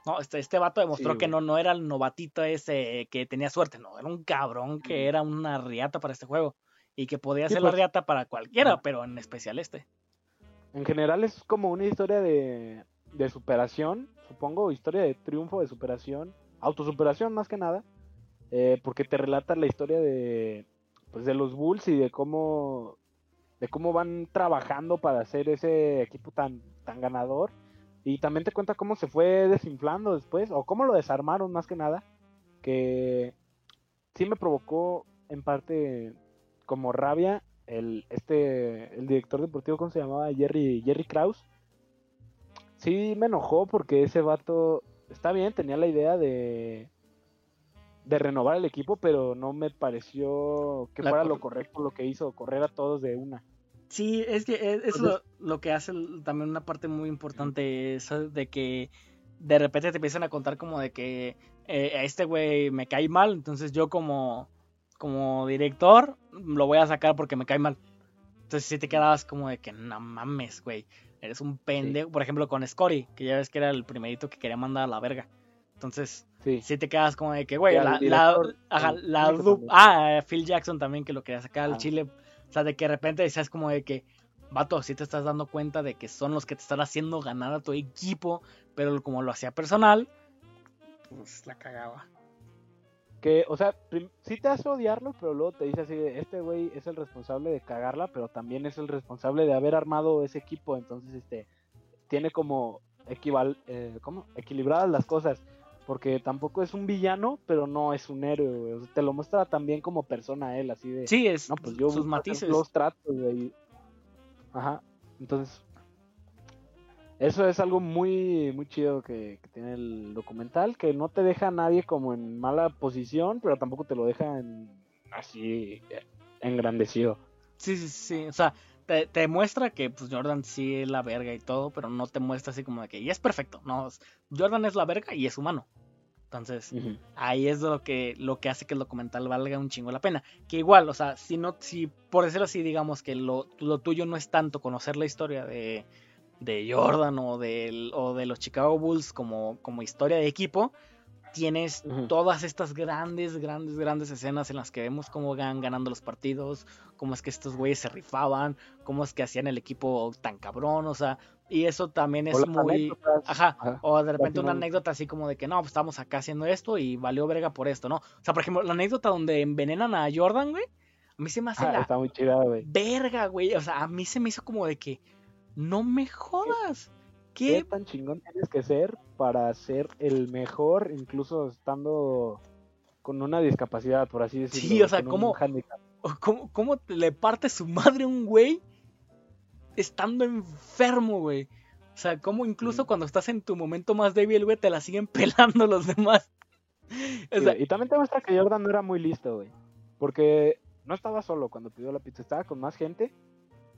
No, este, este vato demostró Sí, que no, no era el novatito ese que tenía suerte, no, era un cabrón que era una riata para este juego y que podía Sí, ser la pues. riata para cualquiera, pero en especial este. En general es como una historia de, superación, supongo, historia de triunfo, de superación, autosuperación más que nada, eh, porque te relata la historia de, pues, de los Bulls y de cómo, de cómo van trabajando para hacer ese equipo tan, tan ganador. Y también te cuenta cómo se fue desinflando después, o cómo lo desarmaron más que nada, que sí me provocó en parte como rabia el este el director deportivo cómo se llamaba Jerry Jerry Kraus sí me enojó porque ese vato está bien tenía la idea de de renovar el equipo pero no me pareció que La fuera lo correcto lo que hizo correr a todos de una. Sí, es que es, es lo, lo que hace también una parte muy importante, eso de que de repente te empiezan a contar como de que eh, a este güey me cae mal, entonces yo como, como director lo voy a sacar porque me cae mal. Entonces si te quedabas como de que no mames, güey, eres un pendejo. Por ejemplo con Scotty, que ya ves que era el primerito que quería mandar a la verga. Entonces sí si te quedas como de que, güey, la, la, ajá, la ah, Phil Jackson también que lo quería sacar al Ah. Chile. O sea, de que de repente decías como de que, vato, si te estás dando cuenta de que son los que te están haciendo ganar a tu equipo, pero como lo hacía personal, pues la cagaba. Que o sea sí te hace odiarlo pero luego te dice así de, este güey es el responsable de cagarla pero también es el responsable de haber armado ese equipo entonces este tiene como equival eh, ¿cómo? equilibradas las cosas Porque tampoco es un villano, pero no es un héroe, güey. O sea, te lo muestra también como persona él, así de. Sí, es No, pues yo sus matices. Los tratos, güey. Ajá. Entonces, eso es algo muy, muy chido que, que tiene el documental, que no te deja a nadie como en mala posición, pero tampoco te lo deja en así eh, engrandecido. Sí, sí, sí. O sea, te, te muestra que pues Jordan sí es la verga y todo, pero no te muestra así como de que y es perfecto. No, Jordan es la verga y es humano. Entonces, ahí es lo que, lo que hace que el documental valga un chingo la pena. Que igual, o sea, si no, si por decirlo así, digamos que lo, lo tuyo no es tanto conocer la historia de, de Jordan o, del, o de los Chicago Bulls como, como historia de equipo, tienes todas estas grandes, grandes, grandes escenas en las que vemos cómo van ganando los partidos, cómo es que estos güeyes se rifaban, cómo es que hacían el equipo tan cabrón, o sea, y eso también es muy... Ajá, Ajá. o de repente una anécdota así como de que no, pues estamos acá haciendo esto y valió verga por esto, ¿no? O sea, por ejemplo, la anécdota donde envenenan a Jordan, güey, a mí se me hace Ah, la está muy chida, güey. verga, güey. O sea, a mí se me hizo como de que no me jodas. ¿Qué ¿Qué? tan chingón tienes que ser para ser el mejor, incluso estando con una discapacidad, por así decirlo? Sí, o sea, ¿cómo-? ¿Cómo, cómo te le parte su madre a un güey estando enfermo, güey? O sea, cómo incluso cuando estás en tu momento más débil, güey, te la siguen pelando los demás. O Sí, sea, y también te muestra que Jordan no era muy listo, güey. Porque no estaba solo cuando pidió la pizza, estaba con más gente.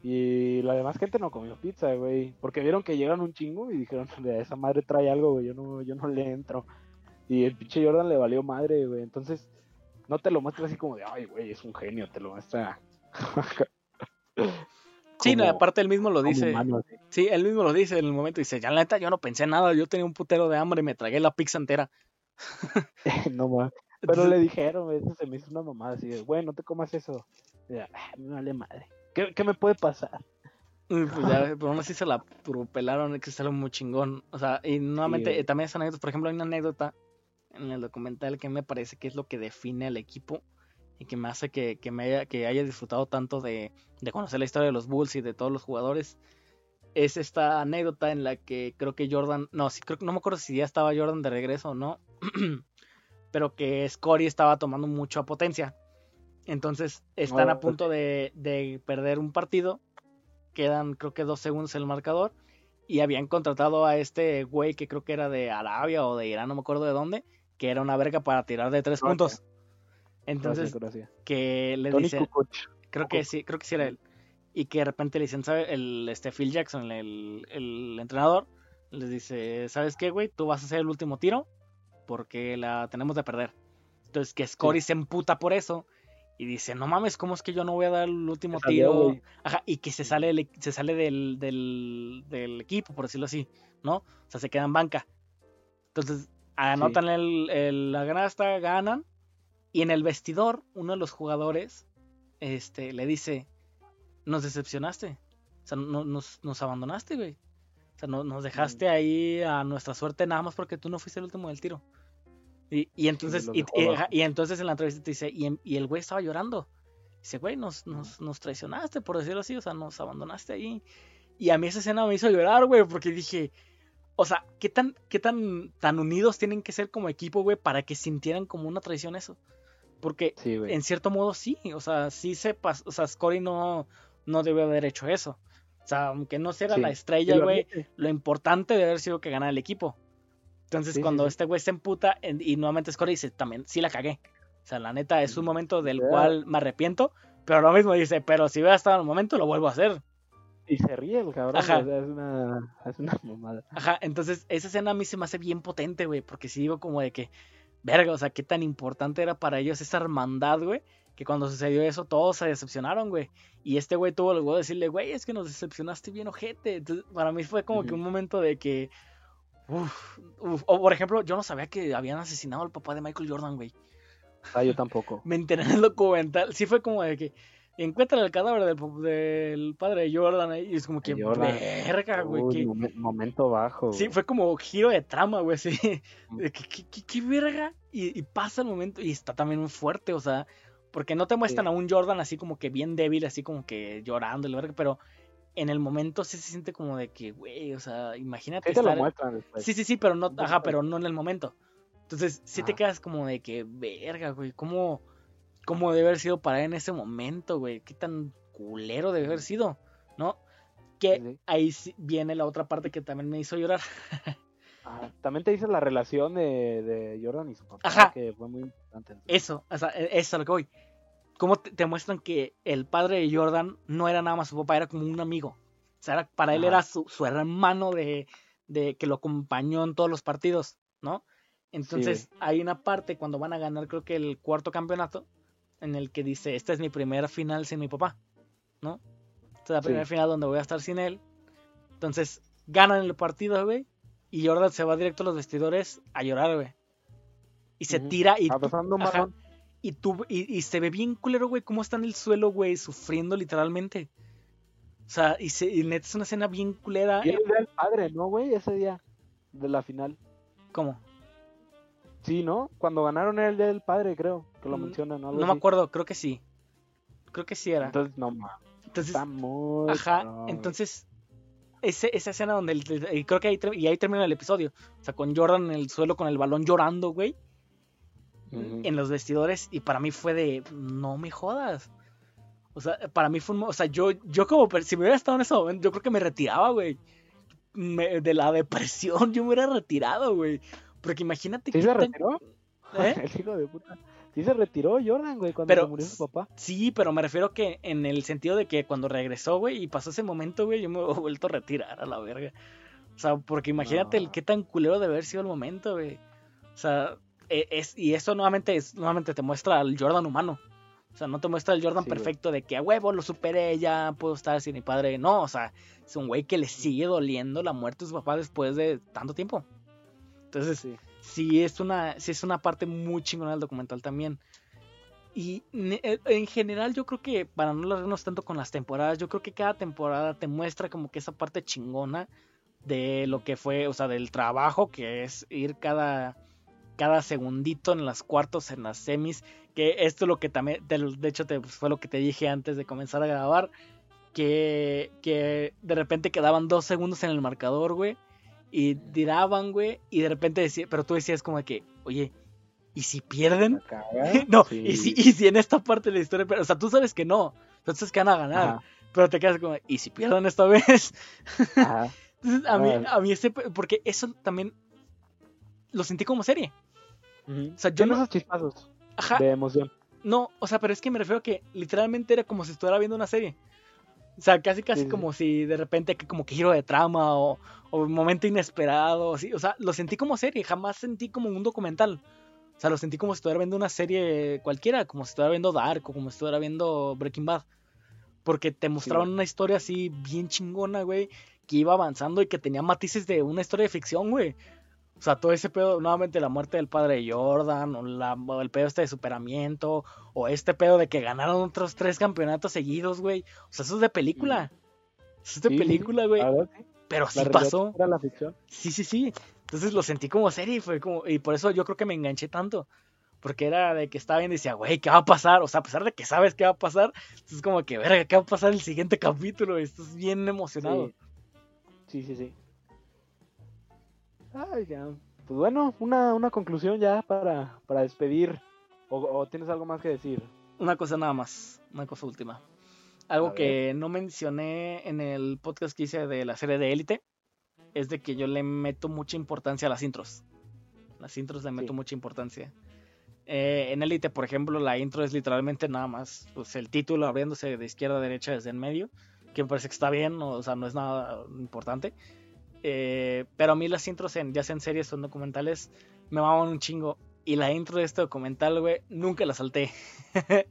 Y la demás gente no comió pizza, güey. Porque vieron que llegaron un chingo y dijeron, "De esa madre trae algo, güey. Yo no, yo no le entro. Y el pinche Jordan le valió madre, güey. Entonces, no te lo muestra así como de, ay, güey, es un genio. Te lo muestra. sí, no, aparte él mismo lo dice. humano. Sí, él mismo lo dice en el momento. Dice, ya la neta, yo no pensé nada. Yo tenía un putero de hambre y me tragué la pizza entera. no más. Pero Entonces, le dijeron, eso se me hizo una mamada así de, güey, no te comas eso. Y "Ah, me vale madre. ¿Qué, qué me puede pasar? Pues ya, pero aún así se la pelaron, que es algo muy chingón. O sea, y nuevamente, eh, también esa anécdota, por ejemplo, hay una anécdota en el documental que me parece que es lo que define al equipo y que me hace que, que me haya, que haya disfrutado tanto de, de conocer la historia de los Bulls y de todos los jugadores. Es esta anécdota en la que creo que Jordan, no, sí, creo que no me acuerdo si ya estaba Jordan de regreso o no, pero que Scotty estaba tomando mucha potencia. Entonces están a punto de, de perder un partido. Quedan creo que dos segundos el marcador. Y habían contratado a este güey que creo que era de Arabia o de Irán, no me acuerdo de dónde, que era una verga para tirar de tres Croacia. puntos. Entonces, que le Tony dice, Kukoc. creo que sí, creo que sí era él. Y que de repente le dicen, ¿sabe? El este Phil Jackson, el, el entrenador, les dice, ¿sabes qué, güey? Tú vas a hacer el último tiro porque la tenemos de perder. Entonces que Scotty se emputa por eso y dice, no mames, ¿cómo es que yo no voy a dar el último salió, tiro? Ajá, y que se sale, del- se sale del, del, del equipo, por decirlo así, ¿no? O sea, se queda en banca. Entonces, anotan el, el- la ganasta, ganan. Y en el vestidor, uno de los jugadores este, le dice, nos decepcionaste. O sea, no, nos, nos abandonaste, güey. O sea, no- nos dejaste ahí a nuestra suerte nada más porque tú no fuiste el último del tiro. Y, y entonces, los y, entonces en la entrevista te dice, y, el güey estaba llorando. Dice, güey, nos, nos, nos traicionaste, por decirlo así, o sea, nos abandonaste ahí. Y a mí esa escena me hizo llorar, güey, porque dije, o sea, ¿qué tan, qué tan, tan unidos tienen que ser como equipo, güey, para que sintieran como una traición eso? Porque Sí, en cierto modo sí, o sea, sí sepas, o sea, Scotty no, no debe haber hecho eso. O sea, aunque no sea Sí. la estrella, lo güey, admite. lo importante debe haber sido que ganara el equipo. Entonces, Sí, cuando sí. este güey se emputa y nuevamente Scotty dice, también, sí la cagué. O sea, la neta es un momento del cual me arrepiento, pero lo mismo dice, pero si hubiera estado en el momento, lo vuelvo a hacer. Y se ríe el cabrón. Ajá. o sea, es, una, es una mamada. Ajá, entonces esa escena a mí se me hace bien potente, güey, porque si digo como de que, verga, o sea, qué tan importante era para ellos esa hermandad, güey, que cuando sucedió eso todos se decepcionaron, güey. Y este güey tuvo el huevo de decirle, güey, es que nos decepcionaste bien, ojete. Entonces, para mí fue como que un momento de que, uf, uf. O por ejemplo, yo no sabía que habían asesinado al papá de Michael Jordan, güey. Ah, yo tampoco. Me enteré en el documental, sí fue como de que encuentran el cadáver del, pa- del padre de Jordan y es como que, Jordan. verga, güey, Uy, que... momento bajo. Sí, fue como giro de trama, güey, sí. De que, ¿Qué, qué, qué verga? Y, y pasa el momento y está también muy fuerte, o sea, porque no te muestran Sí. a un Jordan así como que bien débil, así como que llorando, verga, pero en el momento sí se siente como de que, güey, o sea, imagínate Sí te lo muestran después. Sí, sí, sí, pero no, ajá, pero no en el momento. Entonces, sí te quedas como de que, verga, güey, ¿cómo, cómo debe haber sido para en ese momento, güey? ¿Qué tan culero debe haber sido? ¿No? Que Sí, ahí viene la otra parte que también me hizo llorar. Ajá. También te dice la relación de, de Jordan y su papá, Ajá. que fue muy importante. Eso, o sea, e- eso es a lo que voy. ¿Cómo te, muestran que el padre de Jordan no era nada más su papá, era como un amigo? O sea, era- para él era su, su hermano de, de que lo acompañó en todos los partidos, ¿no? Entonces, hay una parte cuando van a ganar, creo que el cuarto campeonato, en el que dice, esta es mi primera final sin mi papá, ¿no? Esta es la Sí. primera final donde voy a estar sin él. Entonces, ganan el partido, güey, y Jordan se va directo a los vestidores a llorar, güey. Y se tira y Abrazando un. Y, tú, y, y se ve bien culero, güey, cómo está en el suelo, güey, sufriendo literalmente. O sea, y, se, y neta es una escena bien culera. Y era el día del padre, ¿no, güey? Ese día de la final. ¿Cómo? Sí, ¿no? Cuando ganaron era el día del padre, creo, que lo Mm, mencionan. algo No me acuerdo, creo que sí. Creo que sí era. Entonces, no mames. Entonces, Está muy. ajá, entonces, ese, esa escena donde, el- creo que ahí, y ahí termina el episodio. O sea, con Jordan en el suelo con el balón llorando, güey, En los vestidores. Y para mí fue de, no me jodas. O sea, para mí fue un... O sea, yo, yo como, si me hubiera estado en ese momento, yo creo que me retiraba, güey. Me- de la depresión, yo me hubiera retirado, güey. Porque imagínate ¿Sí qué se retiró? ¿Eh? El hijo de puta. Sí se retiró Jordan, güey, cuando Pero- se murió su papá. Sí, pero me refiero que en el sentido de que cuando regresó, güey, y pasó ese momento, güey, yo me he vuelto a retirar a la verga. O sea, porque imagínate el No. qué tan culero de haber sido el momento, güey. O sea, es, y eso nuevamente, es, nuevamente te muestra al Jordan humano. O sea, no te muestra el Jordan Sí, güey. perfecto de que a huevo lo superé, ya puedo estar sin mi padre. No, o sea, es un güey que le sigue doliendo la muerte de su papá después de tanto tiempo. Entonces, Sí. sí es una, sí es una parte muy chingona del documental también. Y eh, en general yo creo que, para no alargarnos tanto con las temporadas, yo creo que cada temporada te muestra como que esa parte chingona de lo que fue, o sea, del trabajo que es ir cada, cada segundito en las cuartos, en las semis, que esto es lo que también, de, hecho te, fue lo que te dije antes de comenzar a grabar, que, que de repente quedaban dos segundos en el marcador, güey, y tiraban, güey, y de repente decía, pero tú decías como que, oye, ¿y si pierden? No, Sí. y, si, y si en esta parte de la historia, pero, o sea, tú sabes que no, sabes que van a ganar, Ajá, pero te quedas como, ¿y si pierden esta vez? ajá. Entonces, a mí, a mí ese, porque eso también lo sentí como serie. O sea, yo no- esos chispazos Ajá, de emoción. no, o sea, pero es que me refiero a que literalmente era como si estuviera viendo una serie. O sea, casi casi Sí, sí. como si de repente como que giro de trama o, o un momento inesperado, así, o sea, lo sentí como serie, jamás sentí como un documental. O sea, lo sentí como si estuviera viendo una serie cualquiera, como si estuviera viendo Dark o como si estuviera viendo Breaking Bad. Porque te mostraban una historia así bien chingona, güey, que iba avanzando y que tenía matices de una historia de ficción, güey. O sea, todo ese pedo, nuevamente la muerte del padre de Jordan, o, la, o el pedo este de superamiento, o este pedo de que ganaron otros tres campeonatos seguidos, güey. O sea, eso es de película. Eso es de Sí, película, güey. Pero sí pasó. Era la ficción. Sí, sí, sí. Entonces lo sentí como serie y fue como. Y por eso yo creo que me enganché tanto. Porque era de que estaba bien y decía, güey, ¿qué va a pasar? O sea, a pesar de que sabes qué va a pasar, es como que, verga, ¿qué va a pasar el siguiente capítulo? Estás bien emocionado. Sí, sí, sí. sí. Ay, ya. Pues bueno, una, una conclusión ya para, para despedir. O, o tienes algo más que decir? Una cosa nada más, una cosa última. Algo que no mencioné en el podcast que hice de la serie de Élite es de que yo le meto mucha importancia a las intros. Las intros le meto Sí. mucha importancia. Eh, en Élite, por ejemplo, la intro es literalmente nada más pues, el título abriéndose de izquierda a derecha desde en medio, que me parece que está bien, o sea, no es nada importante. Eh, pero a mí las intros, en, ya sea en series o en documentales, me maman un chingo. Y la intro de este documental, güey, nunca la salté.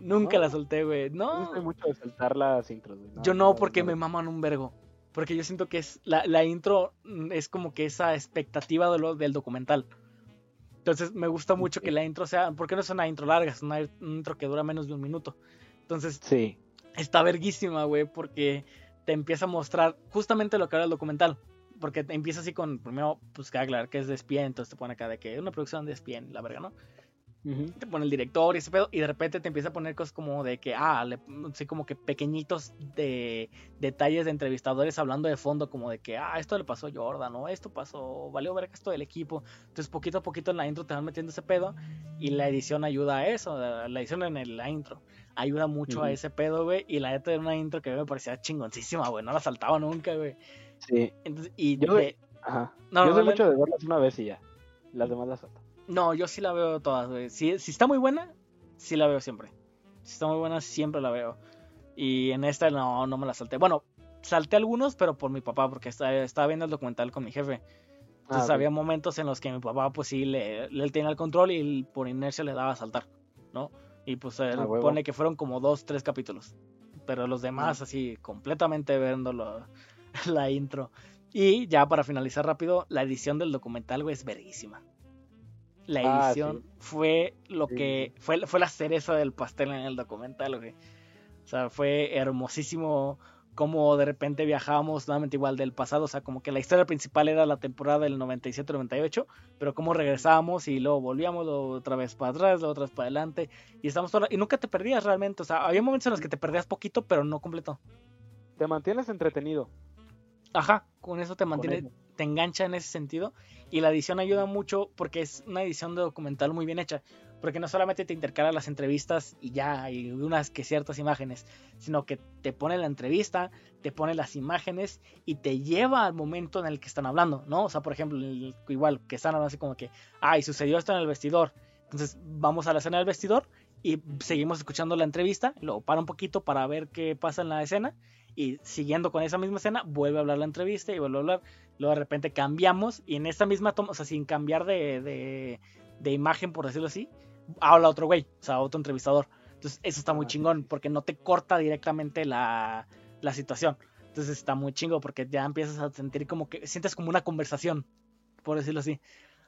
nunca ¿No? la solté, güey. No No, soy mucho de saltar las intros. güey. yo no, porque me maman un vergo. Porque yo siento que es la, la intro mm, es como que esa expectativa de lo, del documental. Entonces me gusta mucho que la intro sea, porque no es una intro larga, es una intro que dura menos de un minuto. Entonces Sí. está verguísima, güey, porque te empieza a mostrar justamente lo que era el documental. Porque te empieza así con, primero, pues aclarar que es de espía, entonces te pone acá de que es una producción de espía, la verga, ¿no? Te pone el director y ese pedo, y de repente te empieza a poner cosas como de que, ah, le, sí, como que pequeñitos de detalles de entrevistadores hablando de fondo, como de que, ah, esto le pasó a Jordan, o esto pasó, valió ver que esto del equipo. Entonces, poquito a poquito en la intro te van metiendo ese pedo, y la edición ayuda a eso, la edición en la intro ayuda mucho a ese pedo, güey, y la neta era una intro que me parecía chingoncísima, güey, no la saltaba nunca, güey. Sí. Entonces, y yo, Ajá. No, yo soy mucho de verlas una vez y ya. Las demás las salto. No, yo sí la veo todas, güey. Si, si está muy buena, sí la veo siempre. Si está muy buena, siempre la veo. Y en esta no, no me la salté. Bueno, salté algunos, pero por mi papá, porque estaba, viendo el documental con mi jefe. Entonces ah, había momentos en los que mi papá, pues sí, le, él tenía el control y por inercia le daba a saltar, ¿no? Y pues él ah, pone que fueron como dos, tres capítulos. Pero los demás, así, completamente viendo la intro. Y ya para finalizar rápido, la edición del documental, güey, es verguísima. La ah, edición fue lo que. Fue, fue la cereza del pastel en el documental, güey. O sea, fue hermosísimo como de repente viajábamos nuevamente igual del pasado, o sea, como que la historia principal era la temporada del 97-98, pero como regresábamos y luego volvíamos otra vez para atrás, otra vez para adelante, y estamos y nunca te perdías realmente, o sea, había momentos en los que te perdías poquito, pero no completo. Te mantienes entretenido. Ajá, con eso te mantiene, te engancha en ese sentido. Y la edición ayuda mucho porque es una edición de documental muy bien hecha. Porque no solamente te intercala las entrevistas y ya, y unas que ciertas imágenes, sino que te pone la entrevista, te pone las imágenes y te lleva al momento en el que están hablando, ¿no? O sea, por ejemplo, igual que están hablando así como que, ay, sucedió esto en el vestidor. Entonces vamos a la escena del vestidor y seguimos escuchando la entrevista, luego para un poquito para ver qué pasa en la escena y siguiendo con esa misma escena, vuelve a hablar la entrevista y vuelve a hablar. Luego de repente cambiamos y en esta misma toma, o sea, sin cambiar de, de, imagen, por decirlo así, habla otro güey, o sea, otro entrevistador. Entonces, eso está muy ah, chingón porque no te corta directamente la, la situación. Entonces, está muy chingo porque ya empiezas a sentir como que sientes como una conversación, por decirlo así.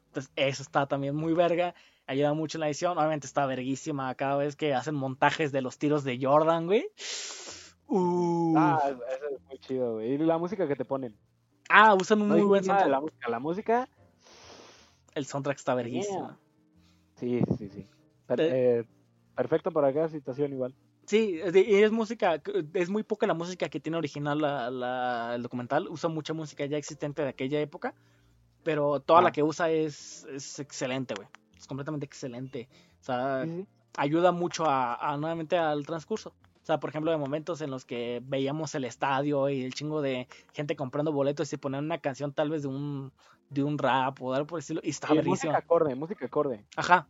Entonces, eso está también muy verga. Ayuda mucho en la edición. Obviamente está verguísima cada vez que hacen montajes de los tiros de Jordan, güey. Uh. Ah, eso es muy chido, güey. Y la música que te ponen. Ah, usan un muy buen soundtrack. La música, la música. El soundtrack está verguísimo. Sí, sí, sí. Eh, perfecto para cada situación igual. Sí, es música, es muy poca la música que tiene original la, el documental. Usa mucha música ya existente de aquella época, pero toda la ah. que usa es, es excelente, güey. Es completamente excelente. O sea, ayuda mucho a, nuevamente al transcurso. O sea, por ejemplo, de momentos en los que veíamos el estadio y el chingo de gente comprando boletos y ponían una canción tal vez de un, de un rap o algo por el estilo. Y estaba Música acorde, música acorde. Ajá.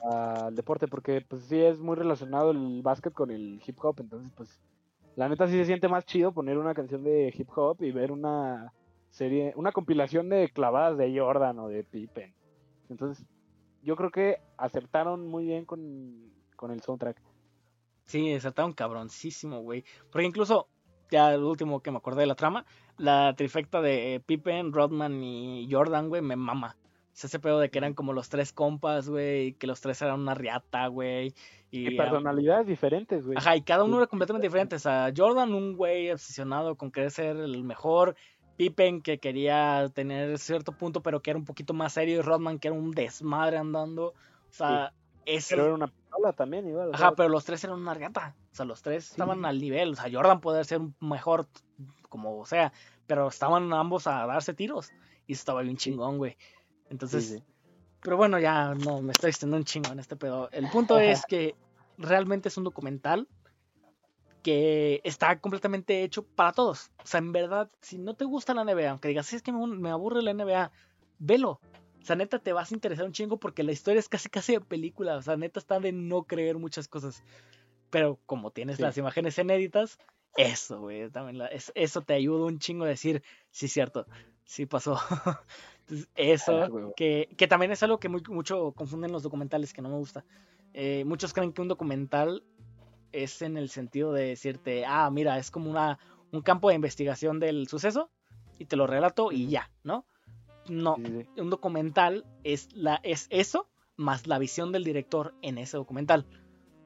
Al deporte, porque pues sí es muy relacionado el básquet con el hip hop, entonces pues la neta sí se siente más chido poner una canción de hip hop y ver una serie, una compilación de clavadas de Jordan o de Pippen. Entonces, yo creo que acertaron muy bien con, con el soundtrack. Sí, un cabroncísimo, güey. Porque incluso, ya el último que me acordé de la trama, la trifecta de Pippen, Rodman y Jordan, güey, me mama. ese pedo de que eran como los tres compas, güey, que los tres eran una riata, güey. Y, personalidades diferentes, güey. Ajá, y cada uno era completamente diferente. O sea, Jordan, un güey obsesionado con querer ser el mejor. Pippen, que quería tener cierto punto, pero que era un poquito más serio. Y Rodman, que era un desmadre andando. O sea, pero era una pistola también, igual. Ajá, pero los tres eran una regata. O sea, los tres estaban al nivel. O sea, Jordan puede ser mejor, como sea, pero estaban ambos a darse tiros. Y estaba bien chingón, güey. Entonces, pero bueno, ya no me estoy extendiendo un chingo en este pedo. El punto es que realmente es un documental que está completamente hecho para todos. O sea, en verdad, si no te gusta la NBA, aunque digas, es que me aburre la NBA, velo. O sea, neta, te vas a interesar un chingo porque la historia es casi casi de película. O sea, neta está de no creer muchas cosas. Pero como tienes las imágenes inéditas, eso, güey, también eso te ayuda un chingo a decir, sí, cierto, sí pasó. eso, ah, que, que, también es algo que muy, mucho confunden los documentales, que no me gusta. Eh, muchos creen que un documental es en el sentido de decirte, ah, mira, es como una, un campo de investigación del suceso y te lo relato y ya, ¿no? No, un documental es, la, es eso más la visión del director en ese documental.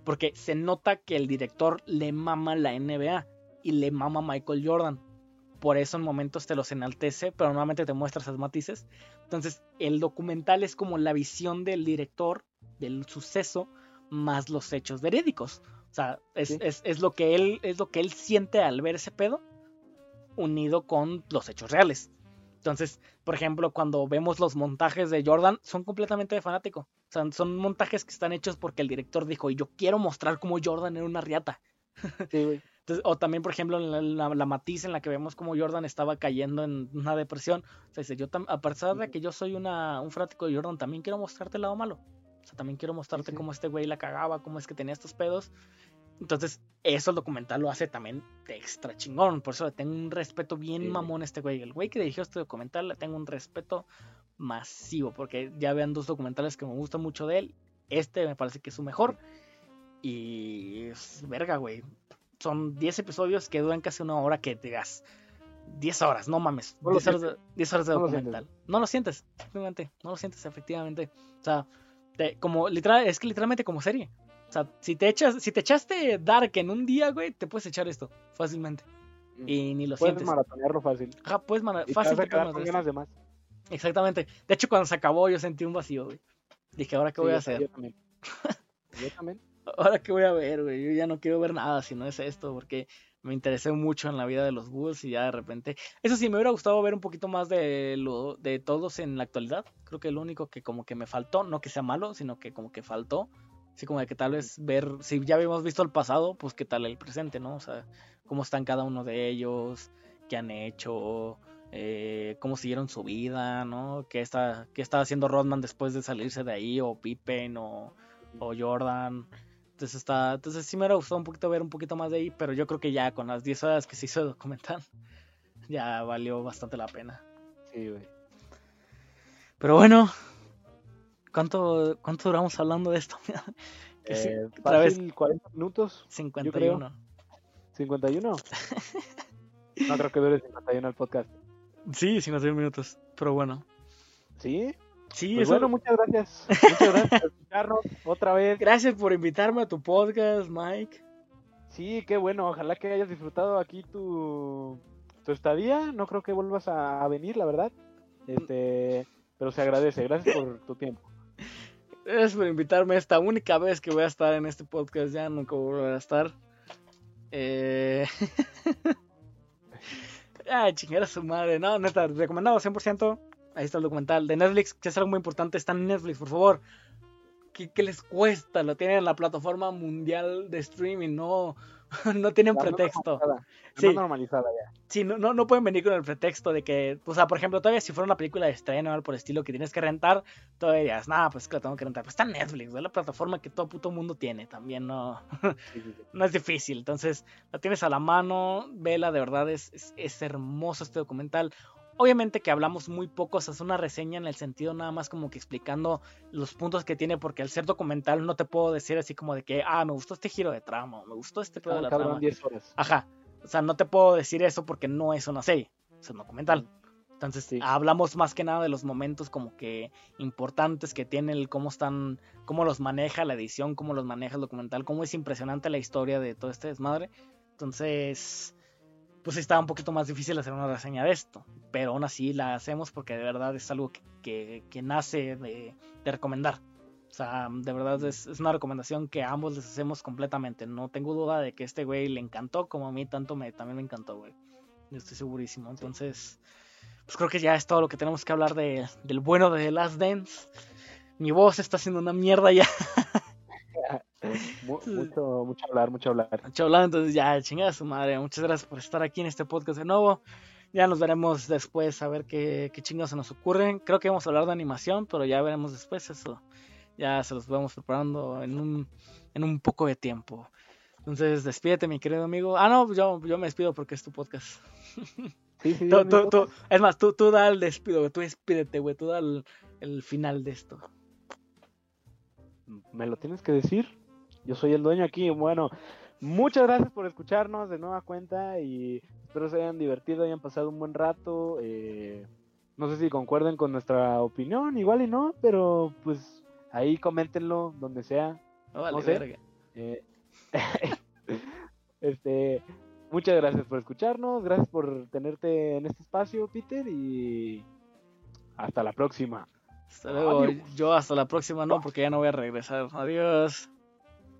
Porque se nota que el director le mama la NBA y le mama Michael Jordan. Por eso en momentos te los enaltece, pero normalmente te muestra esas matices. Entonces, el documental es como la visión del director del suceso más los hechos verídicos. O sea, es, Sí. es- es lo que él, es lo que él siente al ver ese pedo unido con los hechos reales. Entonces, por ejemplo, cuando vemos los montajes de Jordan, son completamente de fanático. O sea, son montajes que están hechos porque el director dijo, y yo quiero mostrar cómo Jordan era una riata. Sí, güey. Entonces, o también, por ejemplo, la, la- la matiz en la que vemos como Jordan estaba cayendo en una depresión. O sea, dice, yo a pesar de que yo soy una, un fanático de Jordan, también quiero mostrarte el lado malo. O sea, también quiero mostrarte sí. cómo este güey la cagaba, cómo es que tenía estos pedos. Entonces, eso el documental lo hace también extra chingón. Por eso le tengo un respeto bien Sí. mamón a este güey. El güey que dirigió este documental le tengo un respeto masivo. Porque ya vean dos documentales que me gustan mucho de él. Este me parece que es su mejor. Y es verga, güey. Son 10 episodios que duran casi una hora que digas. 10 horas, no mames. No lo 10 horas, de, 10 horas de No lo documental. No lo sientes, efectivamente. No lo sientes, efectivamente. O sea, te- como literal, es que literalmente como serie. O sea, si te echas, si te echaste Dark en un día, güey, te puedes echar esto fácilmente. Y ni lo Puedes sientes. maratonearlo fácil. Ajá, puedes mara- Y te fácil te puedes con ganas de más. Exactamente. De hecho, cuando se acabó, yo sentí un vacío, güey. Dije, ¿ahora qué Sí, voy a hacer? Yo también. Yo también. Ahora qué voy a ver, güey. Yo ya no quiero ver nada si no es esto, porque me interesé mucho en la vida de los Bulls y ya de repente. Eso sí, me hubiera gustado ver un poquito más de lo de todos en la actualidad. Creo que lo único que como que me faltó, no que sea malo, sino que como que faltó. Así como de que tal vez ver, si ya habíamos visto el pasado, pues qué tal el presente, ¿no? O sea, cómo están cada uno de ellos, qué han hecho, eh, cómo siguieron su vida, ¿no? ¿Qué está, qué estaba haciendo Rodman después de salirse de ahí, o Pippen, o, o Jordan. Entonces está, entonces sí me hubiera gustado un poquito ver un poquito más de ahí, pero yo creo que ya con las 10 horas que se hizo el documental, ya valió bastante la pena. Sí, güey. Pero bueno, ¿cuánto, cuánto duramos hablando de esto? Sí, Eh, otra vez fácil, 40 minutos, 51. 51. No creo que dure 51 el podcast. Sí, 51 minutos, pero bueno. ¿Sí? Sí, Pues eso- bueno, muchas gracias. Muchas gracias por escucharnos otra vez. gracias por invitarme a tu podcast, Mike. Sí, qué bueno. Ojalá que hayas disfrutado aquí tu, tu estadía. No creo que vuelvas a venir, la verdad. Este, pero se agradece. Gracias por tu tiempo. Gracias por invitarme esta única vez que voy a estar en este podcast. Ya nunca voy a estar. Eh... Ay, chingada su madre. No, neta, recomendado 100%. Ahí está el documental de Netflix, que es algo muy importante. Está en Netflix, por favor. ¿Qué, qué les cuesta? Lo tienen en la plataforma mundial de streaming. No, no tienen no pretexto. normalizada. La Sí. no normalizada ya. Sí, no, no, no pueden venir con el pretexto de que, o sea, por ejemplo, todavía si fuera una película de estreno o algo por el estilo que tienes que rentar, todavía dirías, nada, pues que la tengo que rentar. Pues está Netflix, es la plataforma que todo puto mundo tiene, también no, Sí, sí, sí. no es difícil. Entonces, la tienes a la mano, vela, de verdad es, es, es hermoso este documental. Obviamente que hablamos muy poco, o sea, es una reseña en el sentido nada más como que explicando los puntos que tiene, porque al ser documental no te puedo decir así como de que, ah, me gustó este giro de trama, o me gustó este pedo de la trama. 10 horas. Ajá. O sea, no te puedo decir eso porque no es una serie, es un documental. Entonces, Sí. hablamos más que nada de los momentos como que importantes que tiene el cómo están, cómo los maneja la edición, cómo los maneja el documental, cómo es impresionante la historia de todo este desmadre. Entonces, pues está un poquito más difícil hacer una reseña de esto, pero aún así la hacemos porque de verdad es algo que, que- que nace de, de recomendar. O sea, de verdad es, es una recomendación que a ambos les hacemos completamente. No tengo duda de que este güey le encantó, como a mí tanto me, también me encantó, güey. Yo estoy segurísimo. Entonces, pues creo que ya es todo lo que tenemos que hablar de, del bueno de The Last Dance. Mi voz está haciendo una mierda ya. Mu- mucho, mucho hablar, mucho hablar. Mucho hablado, entonces ya, chingada su madre. Muchas gracias por estar aquí en este podcast de nuevo. Ya nos veremos después a ver qué, qué chingados se nos ocurren. Creo que vamos a hablar de animación, pero ya veremos después eso. Ya se los vamos preparando en un, en un poco de tiempo. Entonces, despídete, mi querido amigo. Ah, no, yo, yo me despido porque es tu podcast. Sí, sí, Tú- mi tú- tú- podcast. es más, tú, tú da el despido, güey. Tú despídete, güey. Tú da el, el final de esto. ¿Me lo tienes que decir? Yo soy el dueño aquí. Bueno, muchas gracias por escucharnos de nueva cuenta y espero se hayan divertido, hayan pasado un buen rato. eh, no sé si concuerden con nuestra opinión, igual y no, pero pues ahí coméntenlo donde sea. No vale, No sé. Eh, este, muchas gracias por escucharnos, gracias por tenerte en este espacio, Peter, y hasta la próxima. Hasta luego. Adiós. Yo hasta la próxima no, porque ya no voy a regresar. Adiós.